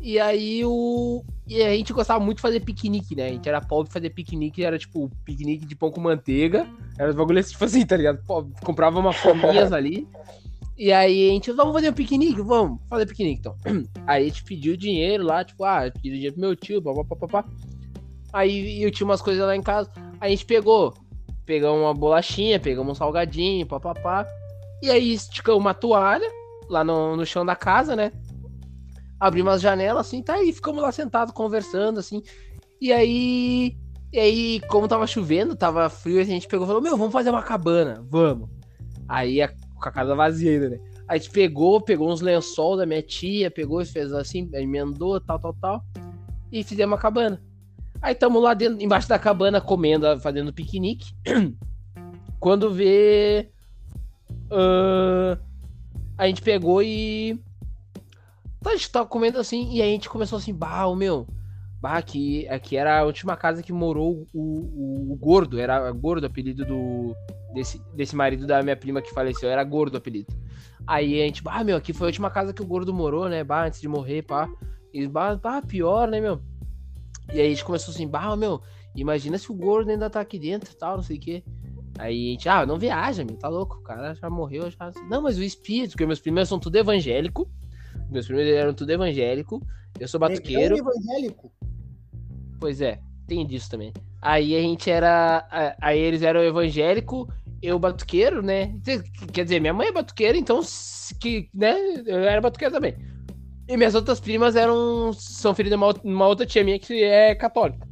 E aí o. E a gente gostava muito de fazer piquenique, né? A gente era pobre fazer piquenique, era tipo piquenique de pão com manteiga. Era os bagulhos tipo assim, tá ligado? Pô, comprava umas fominhas ali. E aí a gente, vamos fazer um piquenique? Vamos fazer piquenique então. Aí a gente pediu dinheiro lá, tipo, ah, pediu dinheiro pro meu tio, papapá. Aí eu tinha umas coisas lá em casa. Aí a gente pegou, pegamos uma bolachinha, pegamos um salgadinho, papapá. E aí esticamos uma toalha lá no, no chão da casa, né? Abrimos as janelas, assim, tá aí, ficamos lá sentados conversando, assim. E aí. E aí, como tava chovendo, tava frio, a gente pegou e falou: Meu, vamos fazer uma cabana, vamos. Aí, a, com a casa vazia ainda, né? A gente pegou, pegou uns lençol da minha tia, pegou e fez assim, emendou, tal, tal, tal. E fizemos uma cabana. Aí tamo lá dentro, embaixo da cabana, comendo, fazendo piquenique. Quando vê. Uh, a gente pegou e Tá, a gente tava comendo assim, e aí a gente começou assim, bah, o meu. Bah, aqui, aqui era a última casa que morou o, o, o Gordo, era Gordo o apelido do. Desse, desse marido da minha prima que faleceu, era Gordo o apelido. Aí a gente, bah, meu, aqui foi a última casa que o Gordo morou, né? Bah, antes de morrer, pá. E bah, bah pior, né, meu? E aí a gente começou assim, bah, meu, imagina se o Gordo ainda tá aqui dentro e tal, não sei o quê. Aí a gente, ah, não viaja, meu, tá louco, o cara já morreu, já. Não, mas o espírito, porque meus primeiros são tudo evangélico. Meus primos eram tudo evangélico. Eu sou batuqueiro. evangélico? Pois é, tem disso também. Aí a gente era. Aí eles eram evangélico, eu batuqueiro, né? Quer dizer, minha mãe é batuqueira, então que, né? Eu era batuqueiro também. E minhas outras primas eram. São filhas de uma, uma outra tia minha que é católica.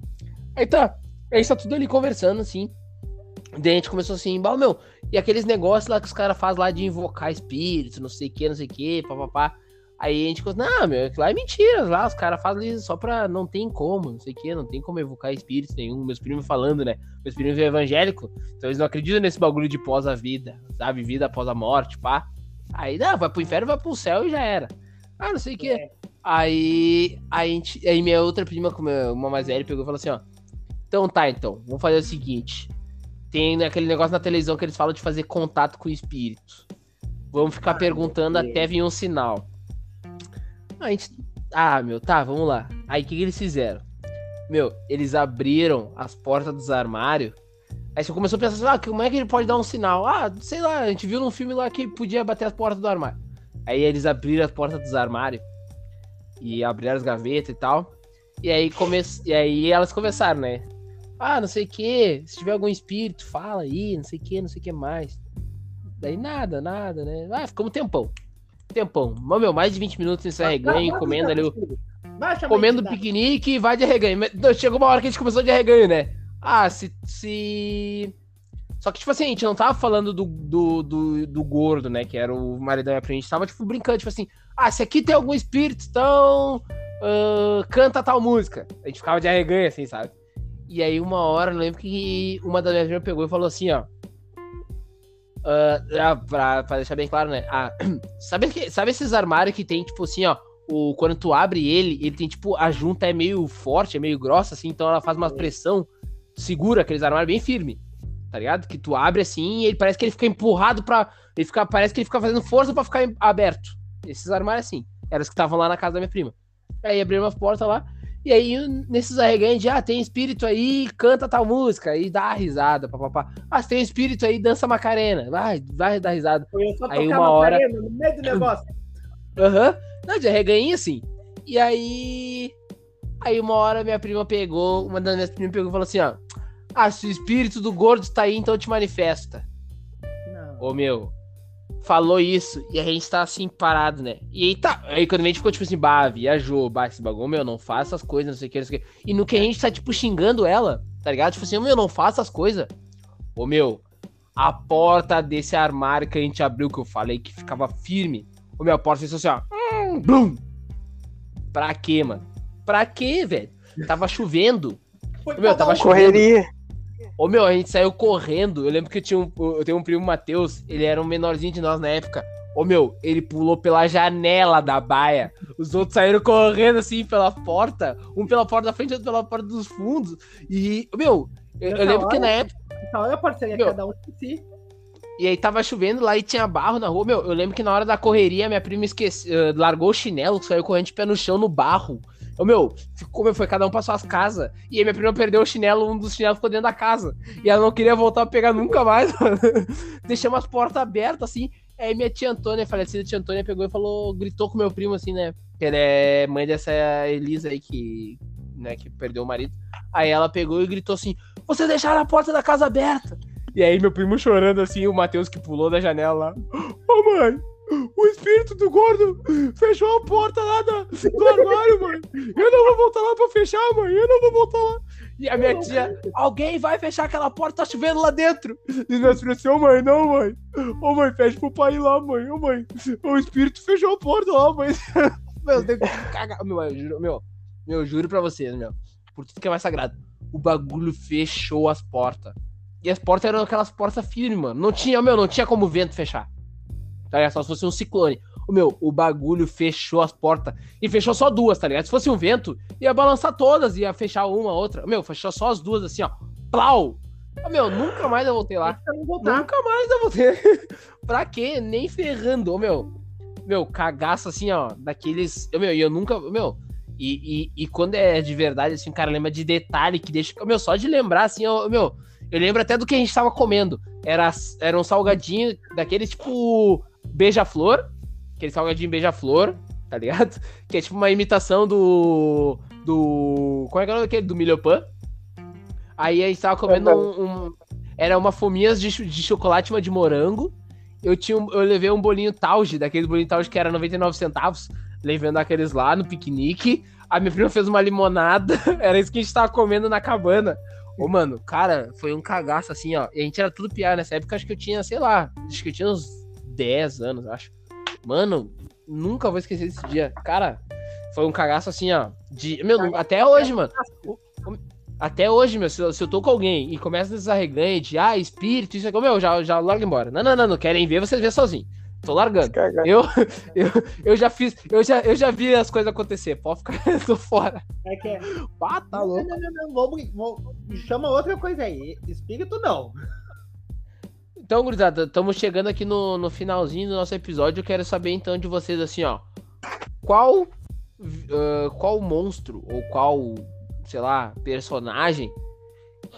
Aí tá. Aí tá tudo ali conversando, assim. Daí a gente começou assim, bom, meu, e aqueles negócios lá que os caras fazem lá de invocar espíritos, não sei o que, não sei o que, papapá. Aí a gente falou, não, meu, lá é mentira, lá os caras fazem isso só pra não tem como, não sei o que, não tem como evocar espíritos nenhum. Meus primos falando, né? Meus primos é evangélico, então eles não acreditam nesse bagulho de pós a vida, sabe? Vida após a morte, pá. Aí, não, vai pro inferno, vai pro céu e já era. Ah, não sei o que. É. Aí, aí, a gente, aí minha outra prima, uma mais velha, pegou e falou assim, ó. Então tá, então, vamos fazer o seguinte. Tem aquele negócio na televisão que eles falam de fazer contato com espíritos. Vamos ficar ah, perguntando até vir um sinal. A gente. Ah, meu, tá, vamos lá. Aí o que, que eles fizeram? Meu, eles abriram as portas dos armários. Aí você começou a pensar assim, ah, como é que ele pode dar um sinal? Ah, sei lá, a gente viu num filme lá que podia bater as portas do armário. Aí eles abriram as portas dos armários e abriram as gavetas e tal. E aí, come... e aí elas começaram, né? Ah, não sei o que, se tiver algum espírito, fala aí, não sei o que, não sei o que mais. Daí nada, nada, né? Ah, ficamos um tempão. Tempão. Mas, meu, mais de 20 minutos nesse arreganho, comendo ali, chamar comendo piquenique e vai de arreganho. Mas, Chegou uma hora que a gente começou de arreganho, né? Ah, se. se... Só que, tipo assim, a gente não tava falando do, do, do, do gordo, né? Que era o maridão e a gente tava, tipo, brincando, tipo assim, ah, se aqui tem algum espírito, então. ah, canta tal música. A gente ficava de arreganho, assim, sabe? E aí, uma hora, eu lembro que uma das minhas pegou e falou assim, ó. Ah, pra, pra deixar bem claro, né? Ah, sabe, que, sabe esses armários que tem, tipo assim, ó. O, quando tu abre ele, ele tem, tipo, a junta é meio forte, é meio grossa, assim, então ela faz uma pressão, segura aqueles armários bem firme, tá ligado? Que tu abre assim e ele parece que ele fica empurrado pra. Ele fica, parece que ele fica fazendo força pra ficar aberto. Esses armários assim. Eram os que estavam lá na casa da minha prima. Aí abriram umas portas lá. E aí, nesses arreganhos de, ah, tem espírito aí, canta tal música, e dá risada, papapá. Ah, tem espírito aí, dança Macarena. Vai, vai dar risada. Eu ia só Aí uma hora- no meio do negócio. Aham. Não, de arreganho assim. E aí. Aí uma hora minha prima pegou, uma das minhas primas pegou e falou assim, ó. Ah, se o espírito do gordo tá aí, então te manifesta. Não. Ô meu, falou isso e a gente tá assim parado, né? E aí tá. Aí quando a gente ficou tipo assim, bah, viajou, bah, esse bagulho, meu, não faça as coisas, não sei o que, não sei o que. E no que a gente tá, tipo, xingando ela, tá ligado? Tipo assim, ô meu, não faça as coisas. Ô meu, a porta desse armário que a gente abriu, que eu falei que ficava firme. Ô meu, a porta fez assim, ó. Hum, blum. Pra quê, mano? Pra quê, velho? Tava chovendo. Foi Meu, tava um- chovendo. Correria. Ô meu, a gente saiu correndo. Eu lembro que eu tinha um, eu tenho um primo Matheus, ele era um menorzinho de nós na época. Ô meu, ele pulou pela janela da baia. Os outros saíram correndo assim pela porta, um pela porta da frente, outro pela porta dos fundos. E, meu, eu, eu lembro que hora- na época. Parceria, Meu. cada um por si. E aí tava chovendo lá e tinha barro na rua. Meu, eu lembro que na hora da correria, minha prima esquece, eh, largou o chinelo, saiu correndo de pé no chão no barro. Ô, meu, meu, foi cada um pra suas casas. E aí minha prima perdeu o chinelo, um dos chinelos ficou dentro da casa. E ela não queria voltar a pegar nunca mais, mano. Deixamos as portas abertas, assim. Aí minha tia Antônia, falecida tia Antônia, pegou e falou, gritou com meu primo, assim, né? Que ela é mãe dessa Elisa aí que, né, que perdeu o marido. Aí ela pegou e gritou assim: Vocês deixaram a porta da casa aberta. E aí meu primo chorando assim, o Matheus que pulou da janela lá. Ô mãe, o espírito do gordo fechou a porta lá da- do armário, mãe. Eu não vou voltar lá pra fechar, mãe. Eu não vou voltar lá. E a minha tia, alguém vai fechar aquela porta, tá chovendo lá dentro. E nós falamos assim, ô mãe, não, mãe. Ô mãe, fecha pro pai ir lá, mãe. Ô mãe, o espírito fechou a porta lá, mãe. Meu, eu tenho que cagar. Meu, eu juro, meu, meu, eu juro pra vocês, meu. Por tudo que é mais sagrado. O bagulho fechou as portas. E as portas eram aquelas portas firmes, mano. Não tinha, meu, não tinha como o vento fechar. Tá ligado? Só se fosse um ciclone. O meu, o bagulho fechou as portas. E fechou só duas, tá ligado? Se fosse um vento, ia balançar todas, ia fechar uma, outra. Meu, fechou só as duas, assim, ó. Plau! Ô, meu, nunca mais eu voltei lá. Voltar. Nunca mais eu voltei. pra quê? Nem ferrando, ô, meu. Meu, cagaço assim, ó. Daqueles. Meu, e eu nunca. Meu. E, e, e quando é de verdade, assim, o cara lembra de detalhe que deixa. Meu, só de lembrar, assim, ó, meu. Eu lembro até do que a gente tava comendo. Era, era um salgadinho daquele tipo. Beija-flor. Aquele salgadinho beija-flor, tá ligado? Que é tipo uma imitação do. Do. Como é que é o nome daquele? Do Milhopan. Aí a gente tava comendo um. um- era uma fominhas de, de chocolate, uma de morango. Eu, tinha eu levei um bolinho Tauge, daquele bolinho Tauge que era 99 centavos. Levando aqueles lá no piquenique. A minha prima fez uma limonada. Era isso que a gente tava comendo na cabana. Ô, mano, cara, foi um cagaço assim, ó. E a gente era tudo piar nessa época. Acho que eu tinha, sei lá. Acho que eu tinha uns 10 anos, acho. Mano, nunca vou esquecer desse dia. Cara, foi um cagaço assim, ó. De, meu, até hoje, mano. Até hoje, meu, se eu, se eu tô com alguém e começa a desarreganho de, ah, espírito, isso aqui, meu, já, já larga embora. Não, não, não, não querem ver, vocês vê sozinho. Tô largando. Eu, eu, eu já fiz, eu já, eu já vi as coisas acontecer. Pode ficar, tô fora. É que é. Ah, tá Não, louco. não, não, não, vamos, vamos- chama outra coisa aí. Espírito não. Então, gurizada, estamos chegando aqui no, no finalzinho do nosso episódio. Eu quero saber então de vocês assim, ó. Qual ah, qual monstro ou qual, sei lá, personagem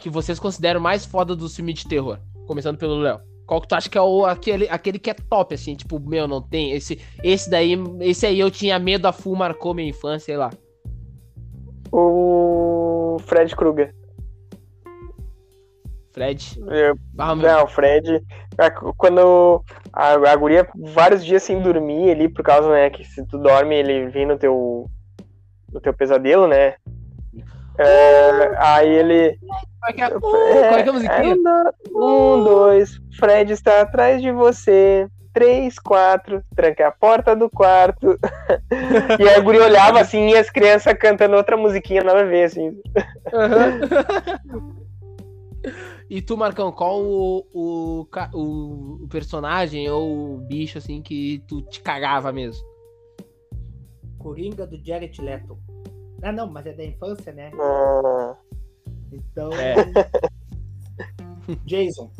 que vocês consideram mais foda do filme de terror? Começando pelo Léo. Qual que tu acha que é o, aquele, aquele que é top, assim, tipo, meu, não tem. Esse, esse daí, esse aí eu tinha medo, a full marcou minha infância, sei lá. O Fred Krueger. Fred. Eu- Ah, meu, Não, o Fred. Quando a, a guria, vários dias sem dormir ali, por causa, né, que se tu dorme, ele vem no teu, no teu pesadelo, né? É, aí ele. Qual é que é, qual é, que é a musiquinha? É, um, dois, Fred está atrás de você. Três, quatro, tranca a porta do quarto. e aí a guri olhava assim e as crianças cantando outra musiquinha nada a ver, assim. Uhum. e tu, Marcão, qual o, o, o, o personagem ou o bicho assim que tu te cagava mesmo? Coringa do Jared Leto. Ah, não, mas é da infância, né? Ah. Então. É. Jason.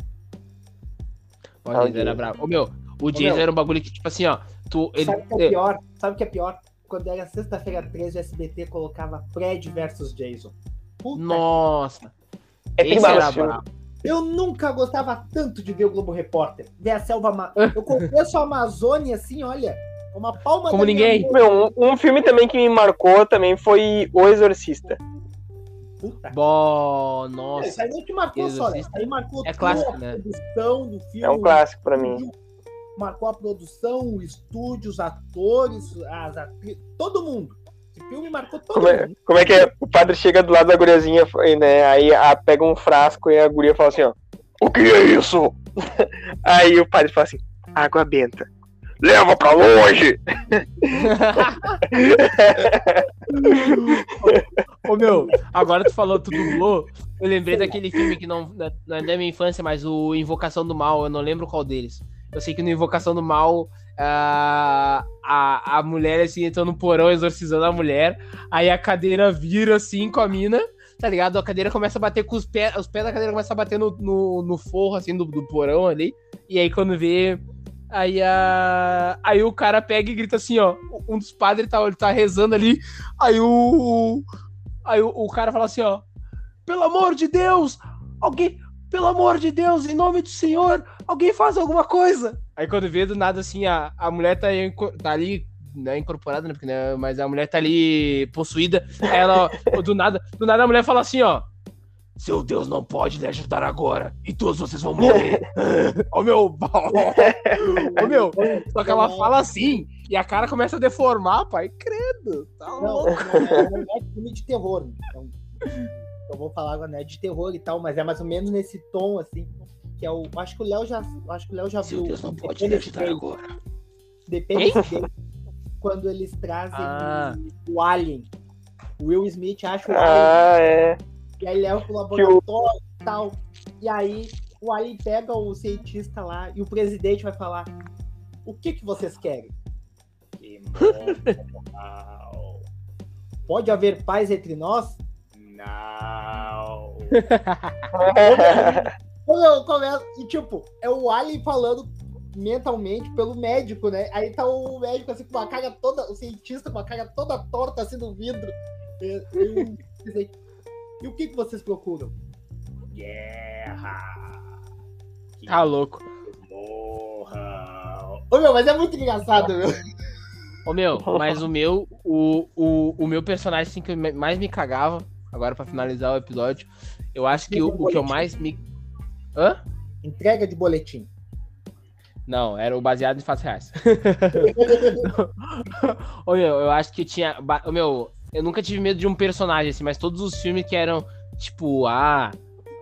O Jason era bravo. Ô, meu, o Jason meu, era um bagulho que, tipo assim, ó. Tu, ele... Sabe o que é pior? Sabe o que é pior? Quando era sexta-feira 13, o SBT colocava Fred versus Jason. Puta Nossa. É Esse era bravo. Eu nunca gostava tanto de ver o Globo Repórter. Ver a selva. Eu conheço a Amazônia assim, olha. Uma palma Como ninguém. Meu, um, um, filme também que me marcou também foi O Exorcista. Puta. Bom, nossa. Isso aí não te marcou só, né? Aí marcou é clássico, a né? produção do filme. É um clássico pra mim. Marcou a produção, o estúdio, os atores, as atrizes, todo mundo. Esse filme marcou todo como é, mundo. Como é que é? O padre chega do lado da guriazinha, né? Aí a, pega um frasco e a guria fala assim, ó. O que é isso? aí o padre fala assim, água benta leva pra longe! Ô meu, agora tu falou, tu dublou. Eu lembrei daquele filme que não, não é da minha infância, mas o Invocação do Mal, eu não lembro qual deles. Eu sei que no Invocação do Mal, a, a, a mulher assim entrou no porão exorcizando a mulher, aí a cadeira vira assim com a mina, tá ligado? A cadeira começa a bater com os pés, os pés da cadeira começam a bater no, no, no forro assim do, do porão ali, e aí quando vê Aí, a... aí o cara pega e grita assim, ó. Um dos padres tá, tá rezando ali. Aí o. Aí o, o cara fala assim, ó. Pelo amor de Deus! Alguém. Pelo amor de Deus, em nome do Senhor, alguém faz alguma coisa. Aí quando vê do nada assim, a, a mulher tá, tá ali não é incorporada, né? Porque, né? Mas a mulher tá ali possuída. Ela, do nada, do nada a mulher fala assim, ó. Seu Deus não pode lhe ajudar agora. E todos vocês vão morrer. Ô meu. Ô meu. Só que ela fala assim. E a cara começa a deformar, pai. Credo. Tá louco. Não, não, é filme de terror. Então, eu vou falar agora, né? De terror e tal, mas é mais ou menos nesse tom, assim. Que é o. Acho que o Léo já. Acho que o Léo já Seu viu. Deus não pode lhe ajudar agora. Depende dele. Quando eles trazem ah. o Alien. Will Smith acha o ah, Alien. É e aí leva pro laboratório e tal. E aí o Alien pega o cientista lá e o presidente vai falar: O que que vocês querem? Pode haver paz entre nós? Não. Quando começa, e tipo, é o Alien falando mentalmente pelo médico, né? Aí tá o médico assim com a cara toda, o cientista com a cara toda torta assim no vidro. E, e, e o que, que vocês procuram? Guerra. Que tá louco. Morra. Ô meu, mas é muito engraçado, meu. Ô meu, mas o meu, o, o, o meu personagem assim, que mais me cagava, agora para finalizar o episódio, eu acho que o, o, que eu mais me. Hã? Entrega de boletim. Não, era o baseado em fatos reais. Ô meu, eu acho que tinha. Ô meu, eu nunca tive medo de um personagem, assim, mas todos os filmes que eram, tipo, ah,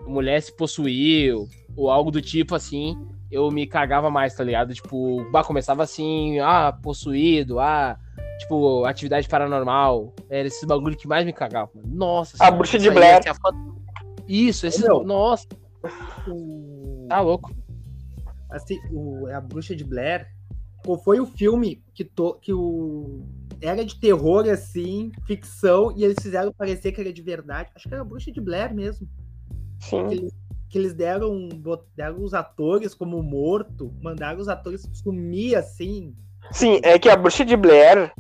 a mulher se possuiu, ou algo do tipo, assim, eu me cagava mais, tá ligado? Tipo, bah, começava assim, ah, possuído, ah, tipo, atividade paranormal. Era esse bagulho que mais me cagava. Nossa. A bruxa de Blair. Assim, Isso, esse. Meu, nossa. Tá louco. Assim, o, a bruxa de Blair. Foi o filme que, to, que o era de terror, assim, ficção, e eles fizeram parecer que era de verdade. Acho que era a Bruxa de Blair mesmo. Sim. Que eles, que eles deram, deram os atores como morto, mandaram os atores sumir, assim. Sim, é que a Bruxa de Blair,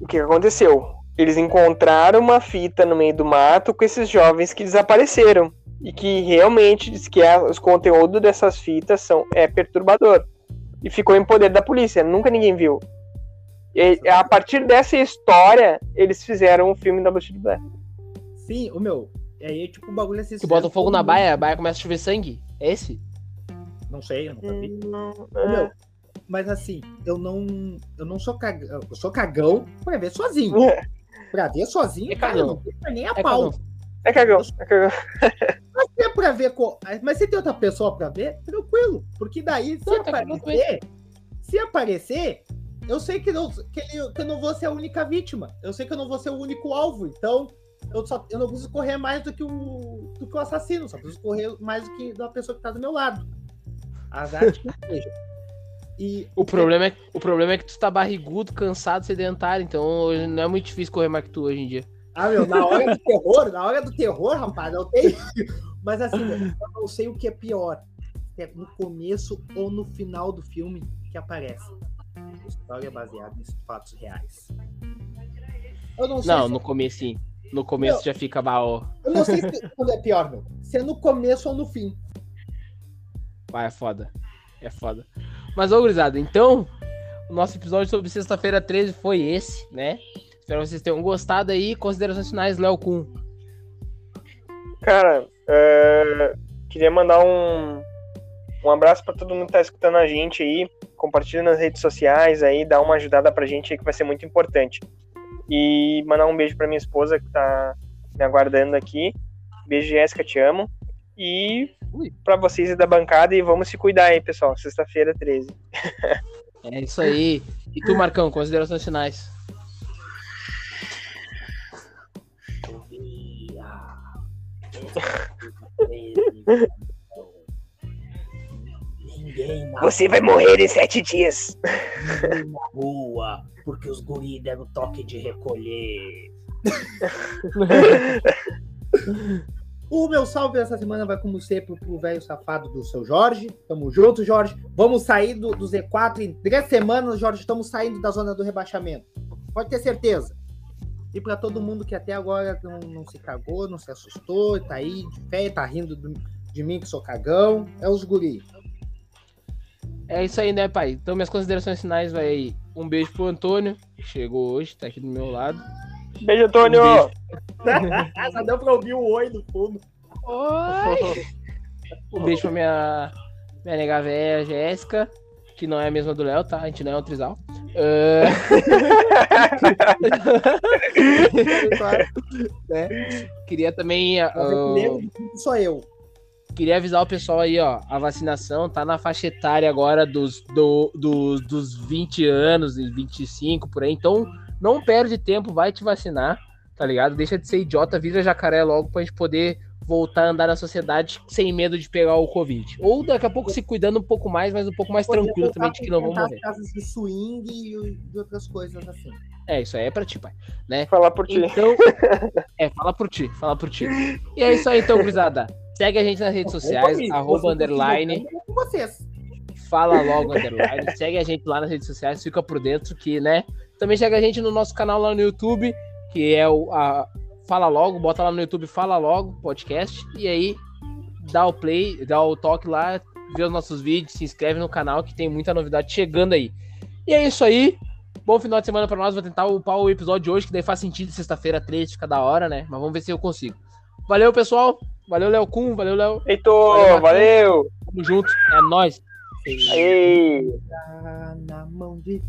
o que aconteceu? Eles encontraram uma fita no meio do mato com esses jovens que desapareceram. E que realmente diz que é, os conteúdos dessas fitas são, é perturbador. E ficou em poder da polícia, nunca ninguém viu. E a partir dessa história, eles fizeram o um filme da Bruxa de Blair. Sim, o meu. Aí, tipo, o bagulho é assim. Que bota fogo na baia, a baia começa a chover sangue. É esse? Não sei, eu nunca vi. Hum, Ô, é. meu, mas assim, eu não, eu não sou cagão, eu sou cagão pra ver sozinho. Pra ver sozinho, É cara, cagão. eu não nem a É pau. cagão. É cagão, é cagão. Mas se é pra ver com... Mas se tem outra pessoa pra ver, tranquilo. Porque daí, se Não, tá aparecer, se aparecer, eu sei que, não, que, ele- que eu não vou ser a única vítima. Eu sei que eu não vou ser o único alvo. Então, eu, só, eu não preciso correr mais do que o, do que o assassino. Só preciso correr mais do que da pessoa que tá do meu lado. Azar de quem seja. E O problema, é, o problema é que tu tá barrigudo, cansado, sedentário, então hoje não é muito difícil correr mais que tu hoje em dia. Ah, meu, na hora do terror, na hora do terror, rapaz, eu tenho. Mas assim, eu não sei o que é pior. Se é no começo ou no final do filme que aparece. História baseada em fatos reais. Eu não sei, Não, se, no começo sim. No começo Meu. já fica baó. eu não sei se quando é pior, meu. Se é no começo ou no fim. Vai, é foda. É foda. Mas, ô, gurizada, então, o nosso episódio sobre sexta-feira 13 foi esse, né? Espero que vocês tenham gostado aí. Considerações finais, Léo Kun. Cara, é, queria mandar um, um abraço pra todo mundo que tá escutando a gente aí. Compartilha nas redes sociais aí, dá uma ajudada pra gente aí que vai ser muito importante. E mandar um beijo pra minha esposa que tá me aguardando aqui. Beijo, Jéssica, te amo. E pra vocês da bancada e vamos se cuidar aí, pessoal. Sexta-feira 13. É isso aí. E tu, Marcão, considerações finais. Você vai morrer em sete dias. rua, porque os guri deram toque de recolher. O meu salve essa semana vai, como sempre, pro velho safado do seu Jorge. Tamo junto, Jorge. Vamos sair do, do Z4 em três semanas, Jorge. Estamos saindo da zona do rebaixamento. Pode ter certeza. E pra todo mundo que até agora não, não se cagou, não se assustou, tá aí de fé, tá rindo do- de mim que sou cagão, é os guri. É isso aí, né, pai? Então, minhas considerações finais vai aí. Um beijo pro Antônio, que chegou hoje, tá aqui do meu lado. Beijo, Antônio. Um Só deu pra ouvir o oi no fundo. Oi! Um beijo pra minha, minha nega véia, Jéssica, que não é a mesma do Léo, tá? A gente não é um trisal. Ah, né? Queria também. ah, o primeiro de tudo sou eu. queria avisar o pessoal aí, ó. A vacinação tá na faixa etária agora dos, do, dos, dos 20 anos, e 25 por aí. Então, não perde tempo, vai te vacinar, tá ligado? Deixa de ser idiota, vira jacaré logo pra gente poder voltar a andar na sociedade sem medo de pegar o Covid. Ou daqui a pouco se cuidando um pouco mais, mas um pouco mais tranquilo também de que não vão morrer. as casas de swing e de outras coisas assim. É, isso aí é pra ti, pai. Né? Falar por ti. Então, é, fala por ti, fala por ti. E é isso aí então, gurizada. Segue a gente nas redes sociais, Opa, arroba vocês underline. com vocês. Fala logo underline. Segue a gente lá nas redes sociais, fica por dentro que, né? Também segue a gente no nosso canal lá no YouTube, que é o a Fala Logo, bota lá no YouTube Fala Logo podcast e aí dá o play, dá o toque lá, vê os nossos vídeos, se inscreve no canal que tem muita novidade chegando aí. E é isso aí. Bom final de semana pra nós, vou tentar upar o episódio de hoje, que daí faz sentido sexta-feira 13, fica da hora, né? Mas vamos ver se eu consigo. Valeu, pessoal. Valeu, Léo Kun. Valeu, Léo. Heitor, Valeu, valeu. Tamo junto. É nóis. Aí. Tá na mão de